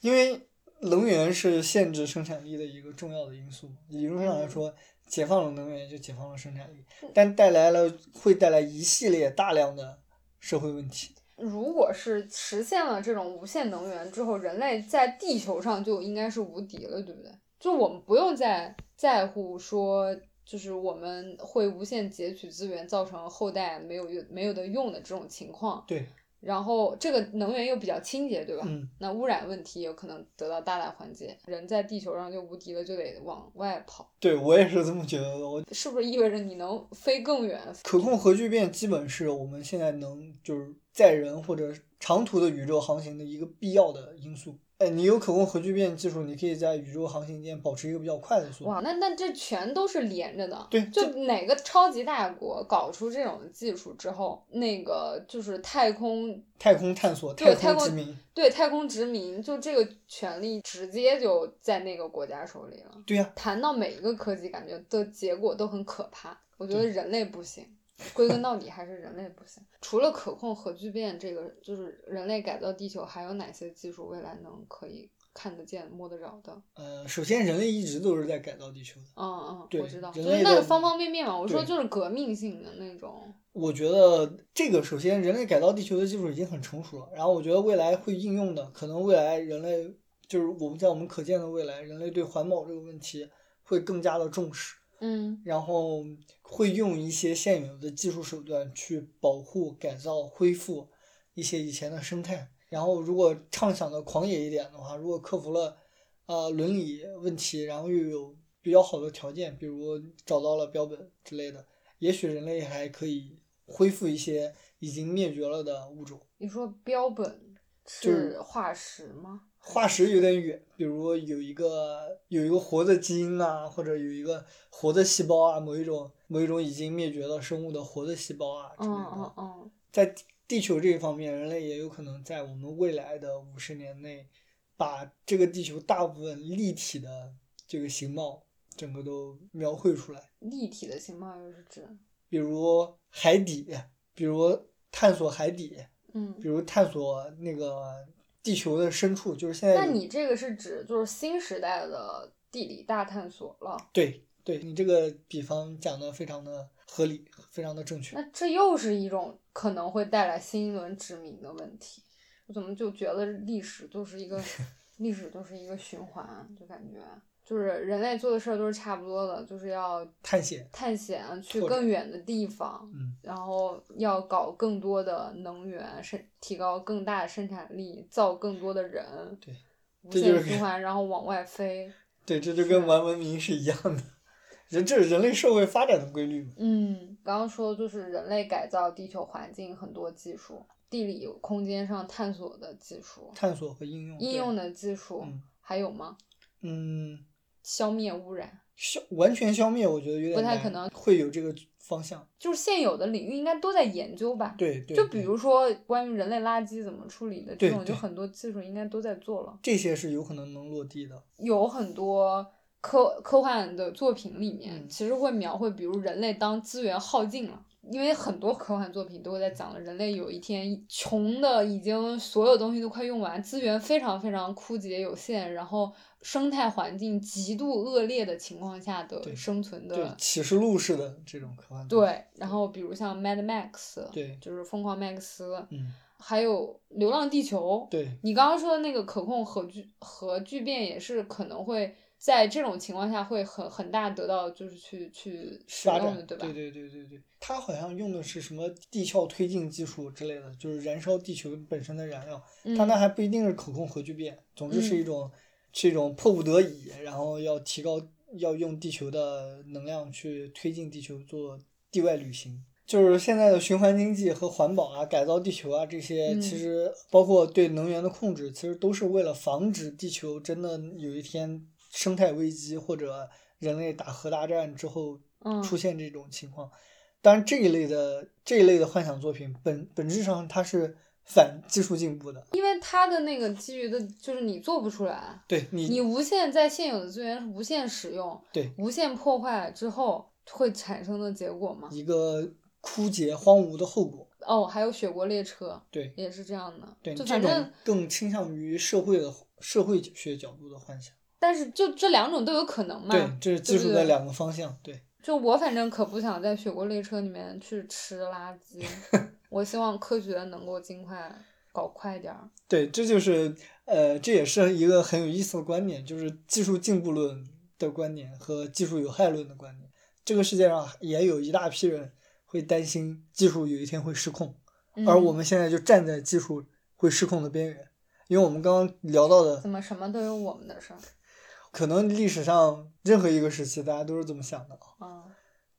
因为能源是限制生产力的一个重要的因素。理论上来说，解放了能源就解放了生产力，但带来了会带来一系列大量的社会问题。
如果是实现了这种无限能源之后，人类在地球上就应该是无敌了，对不对？就我们不用再在乎说，就是我们会无限截取资源，造成后代没有用没有的用的这种情况。
对，
然后这个能源又比较清洁，对吧？
嗯，
那污染问题有可能得到大大缓解。人在地球上就无敌了，就得往外跑，
对我也是这么觉得的。我
是不是意味着你能飞更远？
可控核聚变基本是我们现在能就是载人或者长途的宇宙航行的一个必要的因素。哎，你有可控核聚变技术，你可以在宇宙航行间保持一个比较快的速度。
哇，那那这全都是连着的。
对
就哪个超级大国搞出这种技术之后，那个就是太空
太空探索、
对太空
空殖民，
对太空殖民，就这个权利直接就在那个国家手里了。
对呀、
谈到每一个科技，感觉的结果都很可怕。我觉得人类不行，归根到底还是人类不行。除了可控核聚变这个，就是人类改造地球，还有哪些技术未来能可以看得见、摸得着的？
呃，首先人类一直都是在改造地球的。
嗯嗯，
对
我知道，就
人类的
是那个方方面面嘛。我说就是革命性的那种。
我觉得这个首先人类改造地球的技术已经很成熟了，然后我觉得未来会应用的，可能未来人类就是我们在我们可见的未来，人类对环保这个问题会更加的重视。
嗯
然后会用一些现有的技术手段去保护、改造、恢复一些以前的生态。然后，如果畅想的狂野一点的话，如果克服了呃伦理问题，然后又有比较好的条件，比如找到了标本之类的，也许人类还可以恢复一些已经灭绝了的物种。
你说标本
就是
是化石吗？
化石有点远，比如有一个有一个活的基因啊，或者有一个活的细胞啊，某一种某一种已经灭绝了生物的活的细胞啊之类
嗯
的。
嗯嗯，
在地地球这一方面，人类也有可能在我们未来的五十年内，把这个地球大部分立体的这个形貌整个都描绘出来，
立体的形貌又是指，
比如海底，比如探索海底，
嗯，
比如探索那个地球的深处，就是现在
那你这个是指就是新时代的地理大探索了？
对对，你这个比方讲的非常的合理，非常的正确。
那这又是一种可能会带来新一轮殖民的问题。我怎么就觉得历史就是一个 历史就是一个循环，就感觉就是人类做的事儿都是差不多的，就是要
探险，
探险去更远的地方，
嗯，
然后要搞更多的能源，生提高更大的生产力，造更多的人，
对，
无限循环，然后往外飞。
对，这就跟玩文明是一样的，人这是人类社会发展的规律嘛。
嗯，刚刚说就是人类改造地球环境很多技术，地理空间上探索的技术，
探索和应用，
应用的技术，
嗯
还有吗？
嗯，
消灭污染，
消完全消灭，我觉得有点
不太可能
会有这个方向。
就是现有的领域应该都在研究吧？
对对，
就比如说关于人类垃圾怎么处理的这种，就很多技术应该都在做了。
这些是有可能能落地的。
有很多科科幻的作品里面，
嗯
其实会描绘，比如人类当资源耗尽了。因为很多科幻作品都会在讲了，人类有一天穷的已经所有东西都快用完，资源非常非常枯竭有限，然后生态环境极度恶劣的情况下的生存的，
启示录式的这种科幻。
对。然后比如像 Mad Max，
对
就是疯狂麦克斯，
嗯，
还有《流浪地球》，
对
你刚刚说的那个可控核聚核聚变也是可能会在这种情况下会很很大得到就是去去使用的，对吧？
对对对对对，它好像用的是什么地壳推进技术之类的，就是燃烧地球本身的燃料。
嗯
它那还不一定是可控核聚变，总之是一种、是一种迫不得已，然后要提高要用地球的能量去推进地球做地外旅行。就是现在的循环经济和环保啊、改造地球啊这些，
嗯
其实包括对能源的控制，其实都是为了防止地球真的有一天生态危机或者人类打核大战之后
嗯
出现这种情况。当然，这一类的这一类的幻想作品本本质上它是反技术进步的。
因为它的那个基于的就是你做不出来，
对你，
你无限在现有的资源无限使用，
对
无限破坏之后会产生的结果嘛？
一个枯竭荒芜的后果。
哦，还有雪国列车，
对，
也是这样的。
对，
就反正，
更倾向于社会的社会学角度的幻想。
但是就这两种都有可能嘛。
对，这是技术的两个方向。对，
就我反正可不想在雪国列车里面去吃垃圾，我希望科学能够尽快搞快点儿。
对，这就是呃，这也是一个很有意思的观点，就是技术进步论的观点和技术有害论的观点。这个世界上也有一大批人会担心技术有一天会失控，而我
嗯
们现在就站在技术会失控的边缘。因为我们刚刚聊到的
怎，么什么都有我们的事儿
可能历史上任何一个时期大家都是这么想的啊。
啊？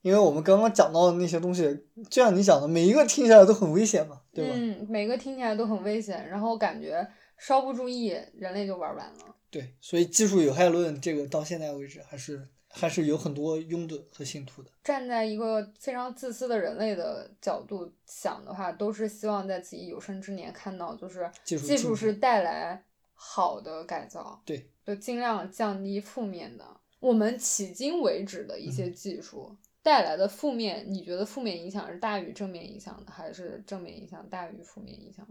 因为我们刚刚讲到的那些东西，就像你讲的，每一个听起来都很危险嘛，对吧？
嗯，每个听起来都很危险，然后感觉稍不注意，人类就玩完了。
对，所以技术有害论这个到现在为止还是还是有很多拥趸和信徒的。
站在一个非常自私的人类的角度想的话，都是希望在自己有生之年看到，就是
技术
技术是带来好的改造，
对，
就尽量降低负面的。我们迄今为止的一些
嗯
技术带来的负面，你觉得负面影响是大于正面影响的，还是正面影响大于负面影响？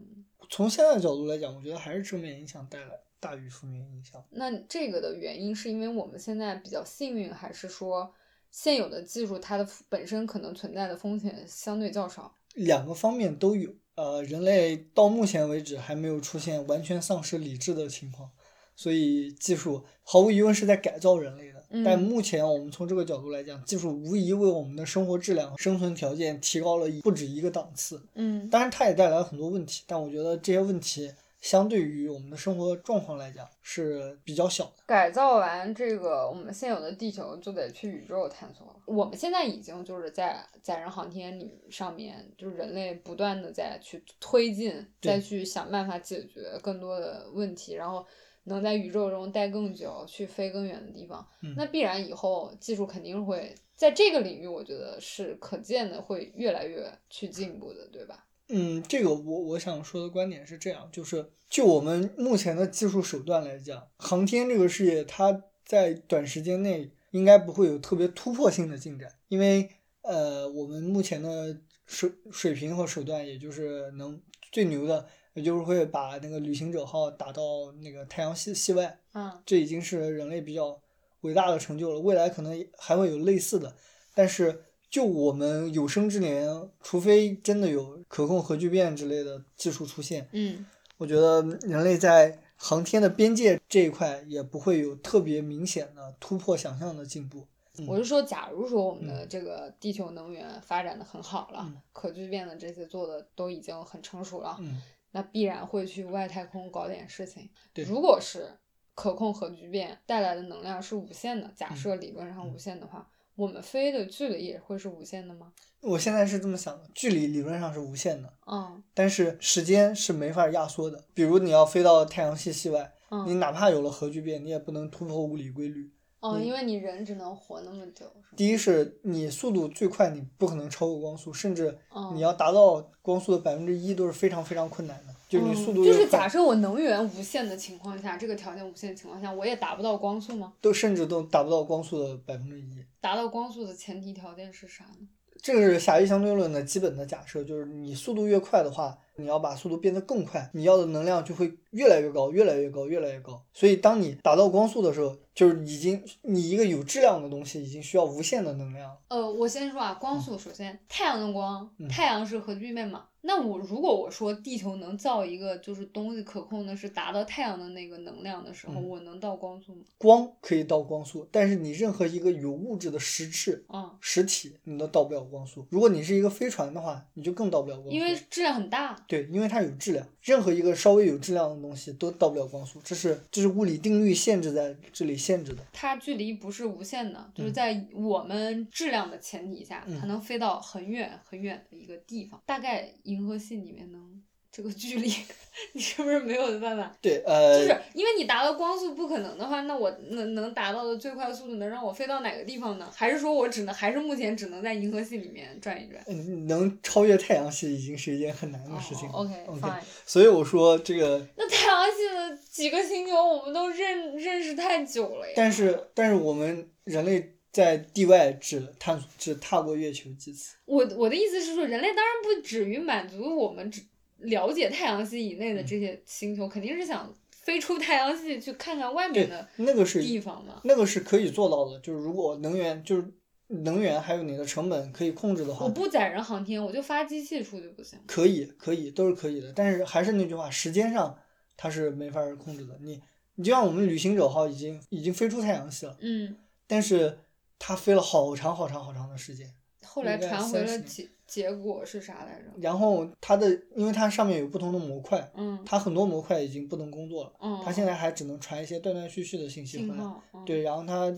从现在的角度来讲，我觉得还是正面影响带来大于负面影响。
那这个的原因是因为我们现在比较幸运，还是说现有的技术它的本身可能存在的风险相对较少？
两个方面都有。呃，人类到目前为止还没有出现完全丧失理智的情况，所以技术毫无疑问是在改造人类的。
嗯
但目前我们从这个角度来讲，技术无疑为我们的生活质量、生存条件提高了不止一个档次。
嗯
当然，它也带来了很多问题，但我觉得这些问题相对于我们的生活状况来讲是比较小的。
改造完这个我们现有的地球，就得去宇宙探索了。我们现在已经就是在载人航天里上面，就是人类不断的在去推进，
对
再去想办法解决更多的问题，然后能在宇宙中待更久，去飞更远的地方。
嗯
那必然以后技术肯定会在这个领域，我觉得是可见的会越来越去进步的，对吧？
嗯，这个我我想说的观点是这样，就是就我们目前的技术手段来讲，航天这个事业它在短时间内应该不会有特别突破性的进展，因为呃，我们目前的水水平和手段，也就是能最牛的，也就是会把那个旅行者号打到那个太阳系系外，
嗯
这已经是人类比较伟大的成就了。未来可能还会有类似的，但是就我们有生之年，除非真的有可控核聚变之类的技术出现，
嗯
我觉得人类在航天的边界这一块也不会有特别明显的突破想象的进步。
我是说，假如说我们的这个地球能源发展的很好了，
嗯
可聚变的这些做的都已经很成熟了，
嗯，
那必然会去外太空搞点事情。
对
如果是可控核聚变带来的能量是无限的，假设理论上
嗯
无限的话，我们飞的距离也会是无限的吗？
我现在是这么想的，距离理论上是无限的，
嗯
但是时间是没法压缩的。比如你要飞到太阳系系外，你
嗯
哪怕有了核聚变，你也不能突破物理规律。
哦，
嗯
因为你人只能活那么久，
第一是你速度最快，你不可能超过光速，甚至
嗯
你要达到光速的百分之一都是非常非常困难的。就是你
嗯
速度
就是假设我能源无限的情况下，这个条件无限的情况下，我也达不到光速吗？
都甚至都达不到光速的百分之一。
达到光速的前提条件是啥呢？
这个是狭义相对论的基本的假设，就是你速度越快的话，你要把速度变得更快，你要的能量就会越来越高，越来越高，越来越高。所以当你达到光速的时候，就是已经你一个有质量的东西已经需要无限的能量。
呃，我先说啊，光速首先，太阳的光，
嗯
太阳是核聚变嘛。那我如果我说地球能造一个就是东西可控的是达到太阳的那个能量的时候，
嗯
我能到光速吗？
光可以到光速，但是你任何一个有物质的实质、
嗯，
实体，你都到不了光速。如果你是一个飞船的话，你就更到不了光速。
因为质量很大。
对，因为它有质量，任何一个稍微有质量的东西都到不了光速，这是这是物理定律限制在这里限制的。
它距离不是无限的，就是
嗯
在我们质量的前提下，
嗯
它能飞到很远很远的一个地方。大概银河系里面能这个距离，你是不是没有办法？
对，呃，
就是因为你达到光速不可能的话，那我能能达到的最快速度能让我飞到哪个地方呢？还是说我只能还是目前只能在银河系里面转一转？
嗯能超越太阳系已经是一件很难的事情了。
哦、OK OK，fine。
所以我说这个，
那太阳系的几个星球我们都认认识太久了呀。
但是但是我们人类在地外只探只踏过月球几次。
我我的意思是说，人类当然不止于满足我们只了解太阳系以内的这些星球，肯定是想飞出太阳系去看看外面的
那个是
地方嘛。
那个是可以做到的，就是如果能源就是能源还有你的成本可以控制的话，
我不载人航天，我就发机器出去不行？
可以可以都是可以的。但是还是那句话，时间上它是没法儿控制的。你你就像我们旅行者号已经已经飞出太阳系了，
嗯，
但是它飞了好长好长好长的时间。
后来传回了结结果是啥来着？
然后它的，因为它上面有不同的模块，
嗯
它很多模块已经不能工作了，
嗯，
它现在还只能传一些断断续续的信息回来。对，然后它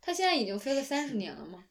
它现在已经飞了三十年了吗？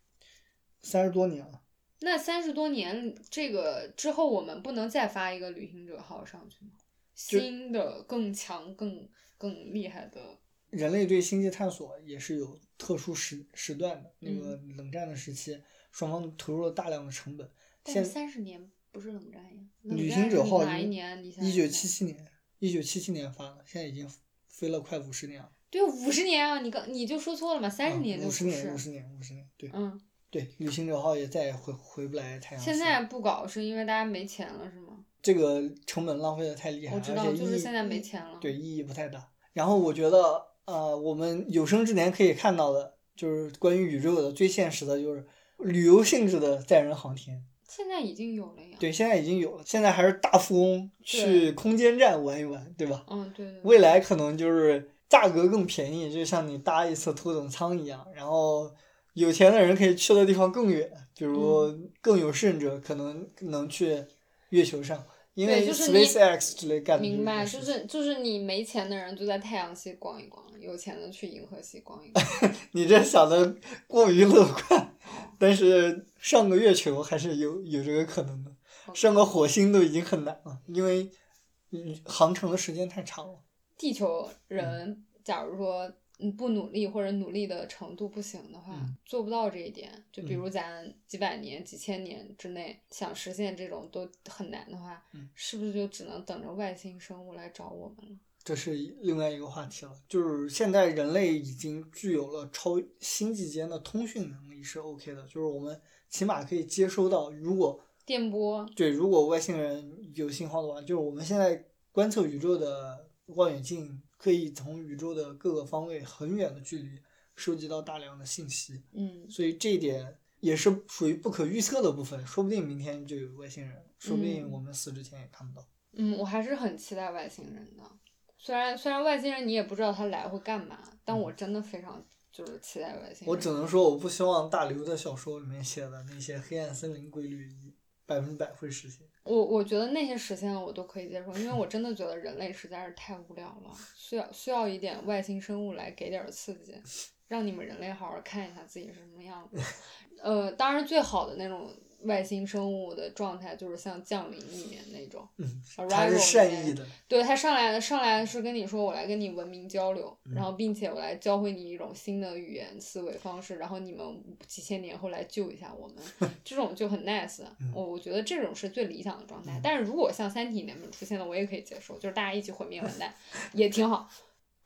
三十多年了，
那三十多年，这个之后我们不能再发一个旅行者号上去吗？新的、更强、更更厉害的，
人类对星际探索也是有特殊时时段的。那个
嗯
冷战的时期，双方投入了大量的成本。
但
现
是三十年不是冷战呀？冷
旅行者号
哪一年？
一九七七年，一九七七年发的，现在已经飞了快五十年了。
对，五十年啊！你刚你就说错了嘛，三十年就不
五十年，五。十年，五十年，对
嗯，
对，旅行者号也再也回回不来太阳。
现在不搞是因为大家没钱了是吗？
这个成本浪费的太厉害了，
我知道，就是现在没钱了。
对，意义不太大。然后我觉得，呃，我们有生之年可以看到的，就是关于宇宙的最现实的，就是旅游性质的载人航天。
现在已经有了呀。
对，现在已经有了，现在还是大富翁去空间站玩一玩，对吧？
嗯，对。
未来可能就是价格更便宜，就像你搭一次头等舱一样。然后有钱的人可以去的地方更远，比如
嗯
更有甚者可能能去月球上，因为
就是
SpaceX 之类干的
明白，就是就是你没钱的人就在太阳系逛一逛，有钱的去银河系逛一逛。
你这想的过于乐观，但是上个月球还是有有这个可能的，上个火星都已经很难了，因为嗯航程的时间太长了。
地球人假如说嗯不努力或者努力的程度不行的话，
嗯
做不到这一点。就比
嗯
如咱几百年、几千年之内想实现这种都很难的话，
嗯
是不是就只能等着外星生物来找我们了？
这是另外一个话题了，就是现在人类已经具有了超星际间的通讯能力是 OK 的，就是我们起码可以接收到，如果
电波，
对如果外星人有信号的话，就是我们现在观测宇宙的望远镜可以从宇宙的各个方位很远的距离收集到大量的信息，
嗯，
所以这一点也是属于不可预测的部分，说不定明天就有外星人，说不定
嗯
我们死之前也看不到。
嗯，我还是很期待外星人的。虽然虽然外星人你也不知道他来会干嘛，但我真的非常就是期待外星人。
我只能说，我不希望大刘的小说里面写的那些黑暗森林规律百分之百会实现。
我我觉得那些实现了我都可以接受，因为我真的觉得人类实在是太无聊了，需要需要一点外星生物来给点刺激，让你们人类好好看一下自己是什么样子。呃，当然最好的那种外星生物的状态就是像《降临》里面那种，
嗯
，Arrival
他是善意的，
对他上来上来是跟你说我来跟你文明交流，
嗯
然后并且我来教会你一种新的语言思维方式，然后你们几千年后来救一下我们，这种就很 nice
嗯。
我我觉得这种是最理想的状态。但是如果像《三体》里面出现的，我也可以接受，就是大家一起毁灭完蛋，也挺好。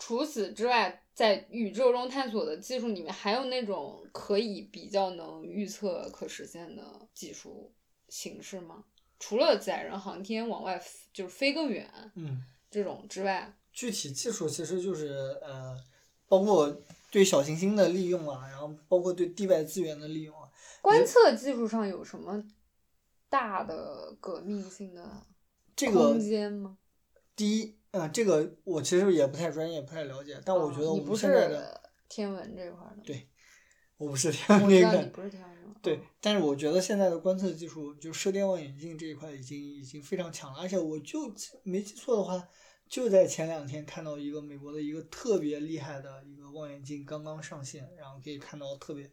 除此之外，在宇宙中探索的技术里面，还有那种可以比较能预测、可实现的技术形式吗？除了载人航天往外就是飞更远，
嗯，
这种之外，
具体技术其实就是呃，包括对小行星的利用啊，然后包括对地外资源的利用啊，
观测技术上有什么大的革命性的
这个
空间吗？
第一，嗯、这个我其实也不太专业，不太了解，但我觉得我
不
现在的，
是天文这块的，
对我不是天文那个，
知道你不是天文的，
对
嗯，
但是我觉得现在的观测技术，就射电望远镜这一块已经已经非常强了，而且我就没记错的话，就在前两天看到一个美国的一个特别厉害的一个望远镜刚刚上线，然后可以看到特别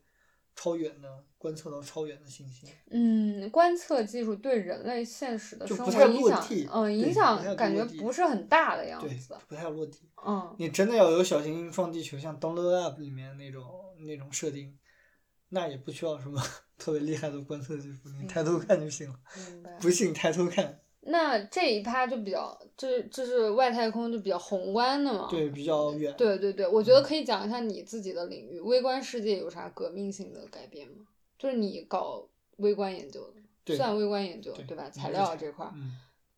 超远的观测到超远的信息。
嗯，观测技术对人类现实的生
就不太
活影响
落地，
嗯，
对
影响感觉不是很大的样
对
子，，
不太落地。
嗯，
你真的要有小行星撞地球，像 Don't Look Up 里面那种那种设定，那也不需要什么 特别厉害的观测技术，你抬头看就行了。不信抬头看，
那这一趴就比较，这这是外太空就比较宏观的嘛。
对，比较远。
对对对，我觉得可以讲一下你自己的领域，微观世界有啥革命性的改变吗？就是你搞微观研究的，算微观研究对吧？材料这块儿。
嗯，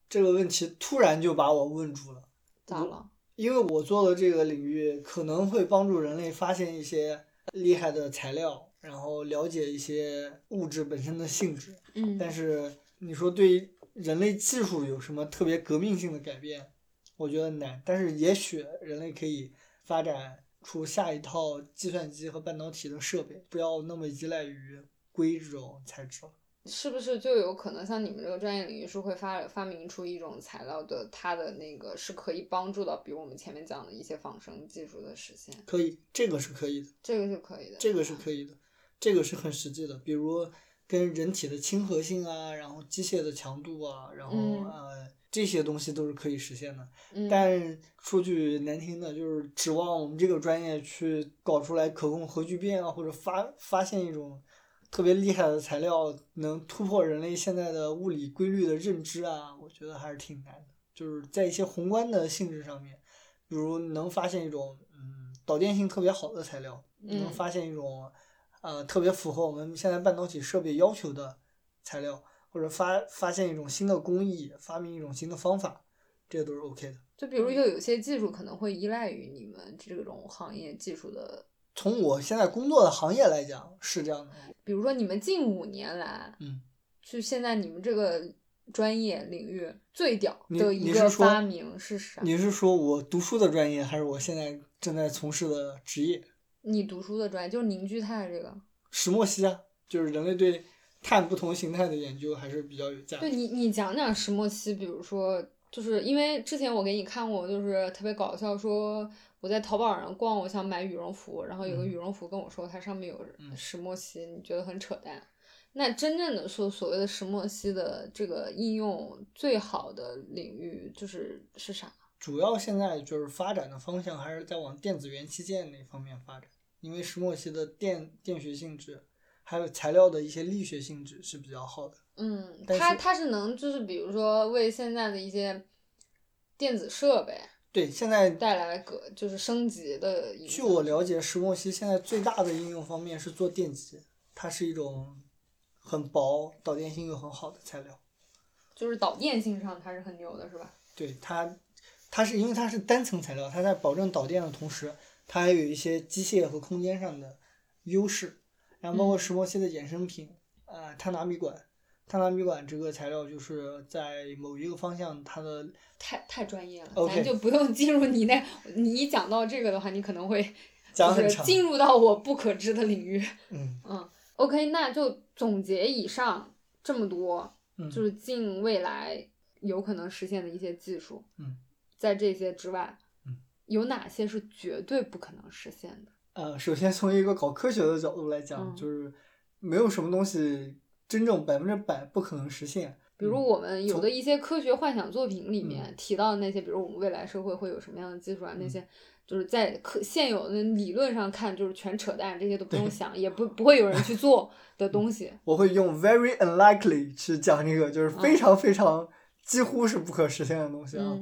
这个问题突然就把我问住了。
咋了？
因为我做的这个领域可能会帮助人类发现一些厉害的材料，然后了解一些物质本身的性质。
嗯。
但是你说对于人类技术有什么特别革命性的改变？我觉得难。但是也许人类可以发展出下一套计算机和半导体的设备，不要那么依赖于硅这种材质了。
是不是就有可能像你们这个专业领域是会发发明出一种材料的，它的那个是可以帮助到，比如我们前面讲的一些仿生技术的实现？
可以，这个是可以的。
这个是可以的。
这个是可以的，这个是很实际的，比如跟人体的亲和性啊，然后机械的强度啊，然后呃这些东西都是可以实现的。但说句难听的，就是指望我们这个专业去搞出来可控核聚变啊，或者发发现一种。特别厉害的材料能突破人类现在的物理规律的认知啊，我觉得还是挺难的。就是在一些宏观的性质上面，比如能发现一种嗯导电性特别好的材料，能发现一种呃特别符合我们现在半导体设备要求的材料，或者发发现一种新的工艺，发明一种新的方法，这些都是 OK 的。
就比如又有些技术可能会依赖于你们这种行业技术的。
从我现在工作的行业来讲是这样的，
比如说你们近五年来，
嗯，
就现在你们这个专业领域最屌的一个发明
是
啥？
你是说我读书的专业，还是我现在正在从事的职业？
你读书的专业就是凝聚态这个。
石墨烯啊，就是人类对碳不同形态的研究还是比较有价值。
对你，你讲讲石墨烯，比如说，就是因为之前我给你看过，就是特别搞笑说。我在淘宝上逛，我想买羽绒服，然后有个羽绒服跟我说它上面有石墨烯，你觉得很扯淡。那真正的说所谓的石墨烯的这个应用最好的领域就是是啥？
主要现在就是发展的方向还是在往电子元器件那方面发展，因为石墨烯的电电学性质，还有材料的一些力学性质是比较好的。
嗯，它它是能就是比如说为现在的一些电子设备。
对，现在
带来个就是升级的。
据我了解，石墨烯现在最大的应用方面是做电极，它是一种很薄、导电性又很好的材料。
就是导电性上它是很牛的，是吧？
对它，它是因为它是单层材料，它在保证导电的同时，它还有一些机械和空间上的优势。然后包括石墨烯的衍生品，呃，碳纳米管。碳纳米管这个材料就是在某一个方向，它的
太太专业了，咱就不用进入你那。你一讲到这个的话，你可能会就是进入到我不可知的领域。
嗯
嗯，OK，那就总结以上这么多，就是近未来有可能实现的一些技术。
嗯，
在这些之外，有哪些是绝对不可能实现的？
呃，首先从一个搞科学的角度来讲，就是没有什么东西。真正百分之百不可能实现。
比如我们有的一些科学幻想作品里面提到的那些，比如我们未来社会会有什么样的技术啊？那些就是在可现有的理论上看，就是全扯淡，这些都不用想，也不不会有人去做 的东西。
我会用 very unlikely 去讲这个，就是非常非常几乎是不可实现的东西啊。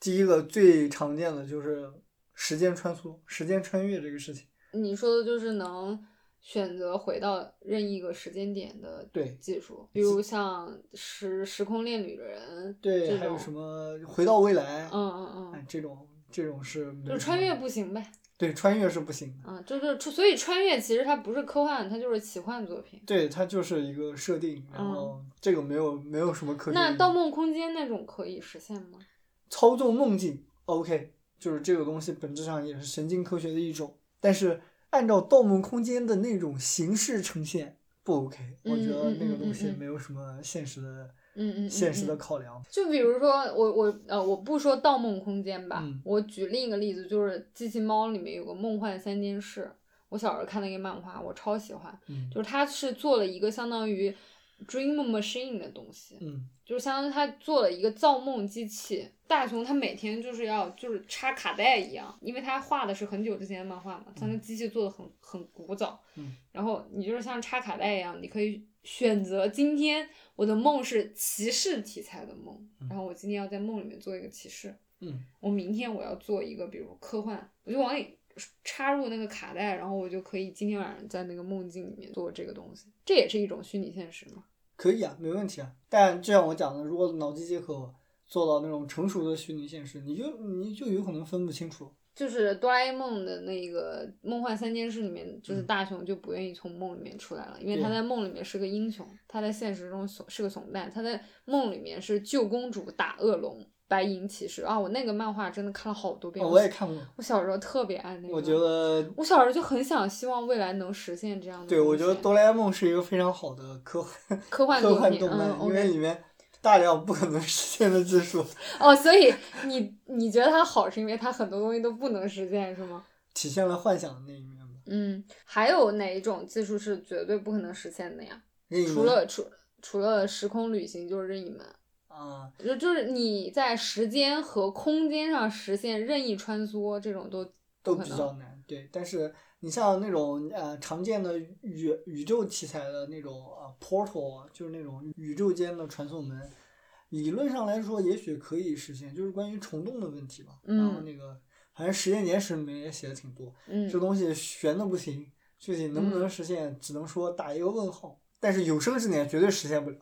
第一个最常见的就是时间穿梭、时间穿越这个事情。
你说的就是能。选择回到任意一个时间点的技术，比如像时时空恋旅的人，
对，还有什么回到未来，
嗯嗯嗯，
这种这种是，
就穿越不行呗。
对，穿越是不行
的。嗯，就是所以穿越其实它不是科幻，它就是奇幻作品。
对，它就是一个设定，然后这个没有没有什么可。
那《盗梦空间》那种可以实现吗？
操纵梦境，OK，就是这个东西本质上也是神经科学的一种，但是。按照《盗梦空间》的那种形式呈现不 OK，我觉得那个东西没有什么现实的，
嗯嗯，
现实的考量。
就比如说我我呃我不说《盗梦空间》吧，我举另一个例子，就是《机器猫》里面有个梦幻三件事，我小时候看那个漫画，我超喜欢，就是它是做了一个相当于 dream machine 的东西，
嗯
就是相当于他做了一个造梦机器。大雄他每天就是要就是插卡带一样，因为他画的是很久之前的漫画嘛，他那机器做的很很古早。
嗯
然后你就是像插卡带一样，你可以选择今天我的梦是骑士题材的梦，
嗯
然后我今天要在梦里面做一个骑士。
嗯
我明天我要做一个，比如科幻，我就往里插入那个卡带，然后我就可以今天晚上在那个梦境里面做这个东西，这也是一种虚拟现实嘛。
可以啊，没问题啊。但就像我讲的，如果脑机接口做到那种成熟的虚拟现实，你就你就有可能分不清楚。
就是哆啦 A 梦的那个梦幻三件事里面，就是
嗯
大雄就不愿意从梦里面出来了，因为他在梦里面是个英雄，他在现实中怂是个怂蛋，他在梦里面是救公主打恶龙。白银骑士啊，我那个漫画真的看了好多遍。
哦我也看过，
我小时候特别爱那个。
我觉得，
我小时候就很想希望未来能实现这样的。
对我觉得哆啦 A 梦是一个非常好的科幻
科幻
动漫，
嗯
因为里面大量不可能实现的技术
哦，所以你你觉得它好，是因为它很多东西都不能实现，是吗？
体现了幻想的那一面吧。
嗯，还有哪一种技术是绝对不可能实现的呀？除了除除了时空旅行，就是任意门。
啊，
就就是你在时间和空间上实现任意穿梭，这种都
都比较难，对。但是你像那种呃常见的宇宇宙题材的那种啊、portal，啊就是那种宇宙间的传送门，理论上来说也许可以实现，就是关于虫洞的问题嘛。然后
嗯
那个反正实验简史里面也写的挺多，
嗯
这东西悬的不行，具体能不能
嗯
实现，只能说打一个问号。但是有生之年绝对实现不了。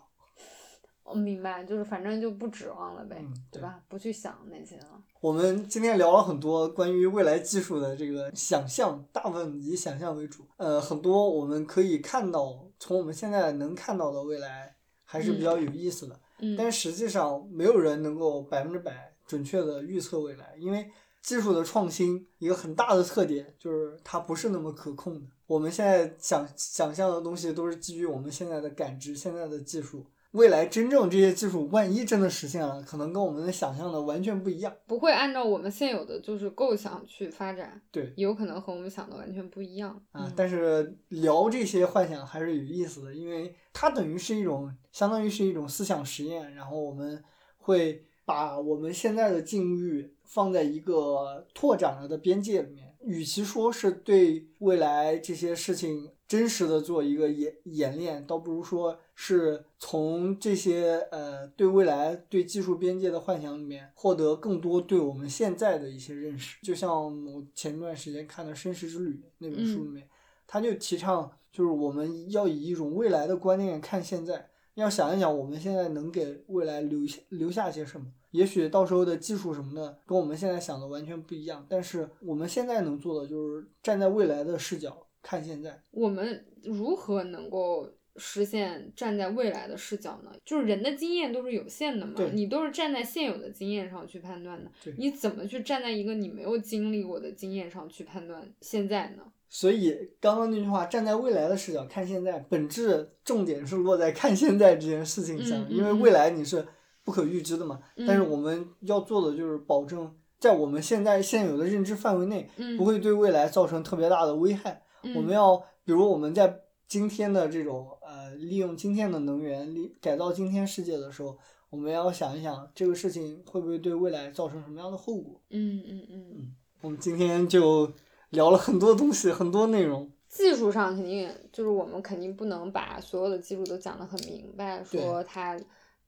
我明白，就是反正就不指望了呗，
嗯对
对吧？不去想那些了。
我们今天聊了很多关于未来技术的这个想象，大部分以想象为主。呃，很多我们可以看到，从我们现在能看到的未来还是比较有意思的。
嗯，
但实际上，没有人能够百分之百准确的预测未来，因为技术的创新一个很大的特点就是它不是那么可控的。我们现在想想象的东西都是基于我们现在的感知、现在的技术。未来真正这些技术万一真的实现了，可能跟我们的想象的完全不一样。
不会按照我们现有的就是构想去发展，
对，
有可能和我们想的完全不一样。
啊
嗯，
但是聊这些幻想还是有意思的，因为它等于是一种，相当于是一种思想实验，然后我们会把我们现在的境遇放在一个拓展了的边界里面，与其说是对未来这些事情真实的做一个演演练，倒不如说是从这些呃对未来对技术边界的幻想里面获得更多对我们现在的一些认识。就像我前段时间看的《生食之旅》那本书里面，他就提倡就是我们要以一种未来的观念看现在，要想一想我们现在能给未来留下留下些什么。也许到时候的技术什么的跟我们现在想的完全不一样，但是我们现在能做的就是站在未来的视角看现在。
我们如何能够实现站在未来的视角呢？就是人的经验都是有限的嘛，你都是站在现有的经验上去判断的
对，
你怎么去站在一个你没有经历过的经验上去判断现在呢？
所以刚刚那句话，站在未来的视角看现在，本质重点是落在看现在这件事情上，
嗯嗯嗯
因为未来你是不可预知的嘛。但是
嗯
我们要做的就是保证在我们现在现有的认知范围内，
嗯，
不会对未来造成特别大的危害。
嗯，
我们要，比如我们在今天的这种呃，利用今天的能源，利改造今天世界的时候，我们要想一想这个事情会不会对未来造成什么样的后果。
嗯嗯嗯嗯，
我们今天就聊了很多东西，很多内容。
技术上肯定就是我们肯定不能把所有的技术都讲得很明白，说它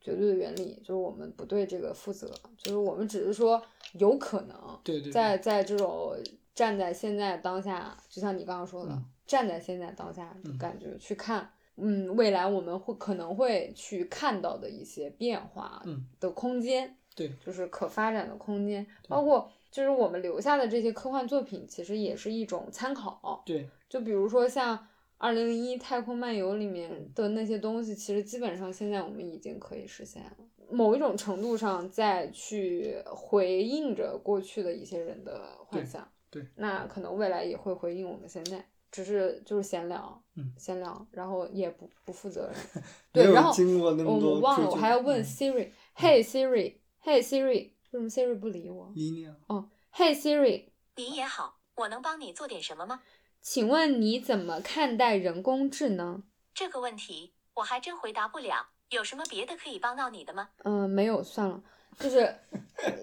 绝对的原理，就是我们不对这个负责，就是我们只是说有可能
对对对
在在这种站在现在当下，就像你刚刚说的，
嗯。
站在现在当下感觉、去看，嗯，未来我们会可能会去看到的一些变化
嗯。
的空间，
对。
就是可发展的空间，包括就是我们留下的这些科幻作品，其实也是一种参考。
对。
就比如说像《二零零一太空漫游》里面的那些东西，其实基本上现在我们已经可以实现了。某一种程度上，再去回应着过去的一些人的幻想，那可能未来也会回应我们现在，只是就是闲聊，
嗯
闲聊，然后也不不负责任。
没
对，
有
然后
经过那么
我
多
我忘了，我还要问
嗯
Siri，Hey Siri，Hey Siri，为什么 Siri 不理我？
理念。
哦，Hey Siri，
你也好，我能帮你做点什么吗？
请问你怎么看待人工智能？
这个问题我还真回答不了。有什么别的可以帮到你的吗？
嗯，没有，算了，就是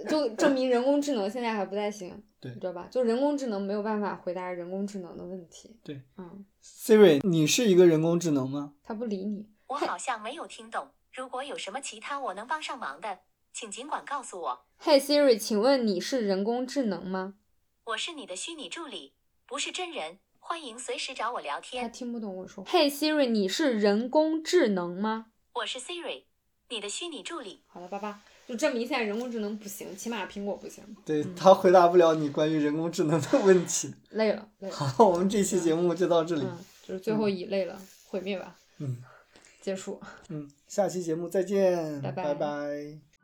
就证明人工智能现在还不太行，
对
你知道吧？就人工智能没有办法回答人工智能的问题。
对，
嗯
，Siri，你是一个人工智能吗？
他不理你。
我好像没有听懂。如果有什么其他我能帮上忙的，请尽管告诉我。
嘿 Siri，请问你是人工智能吗？
我是你的虚拟助理，不是真人。欢迎随时找我聊天。他。
听不懂我说。嘿 Siri，你是人工智能吗？
我是 Siri，你的虚拟助理。
好了，爸爸，就证明现在人工智能不行，起码苹果不行。
对他回答不了你关于人工智能的问题。
累了，累了。
好，我们这期节目就到这里。
嗯，就是最后一累了，毁灭吧。
嗯
结束。
嗯，下期节目再见，
拜拜
拜拜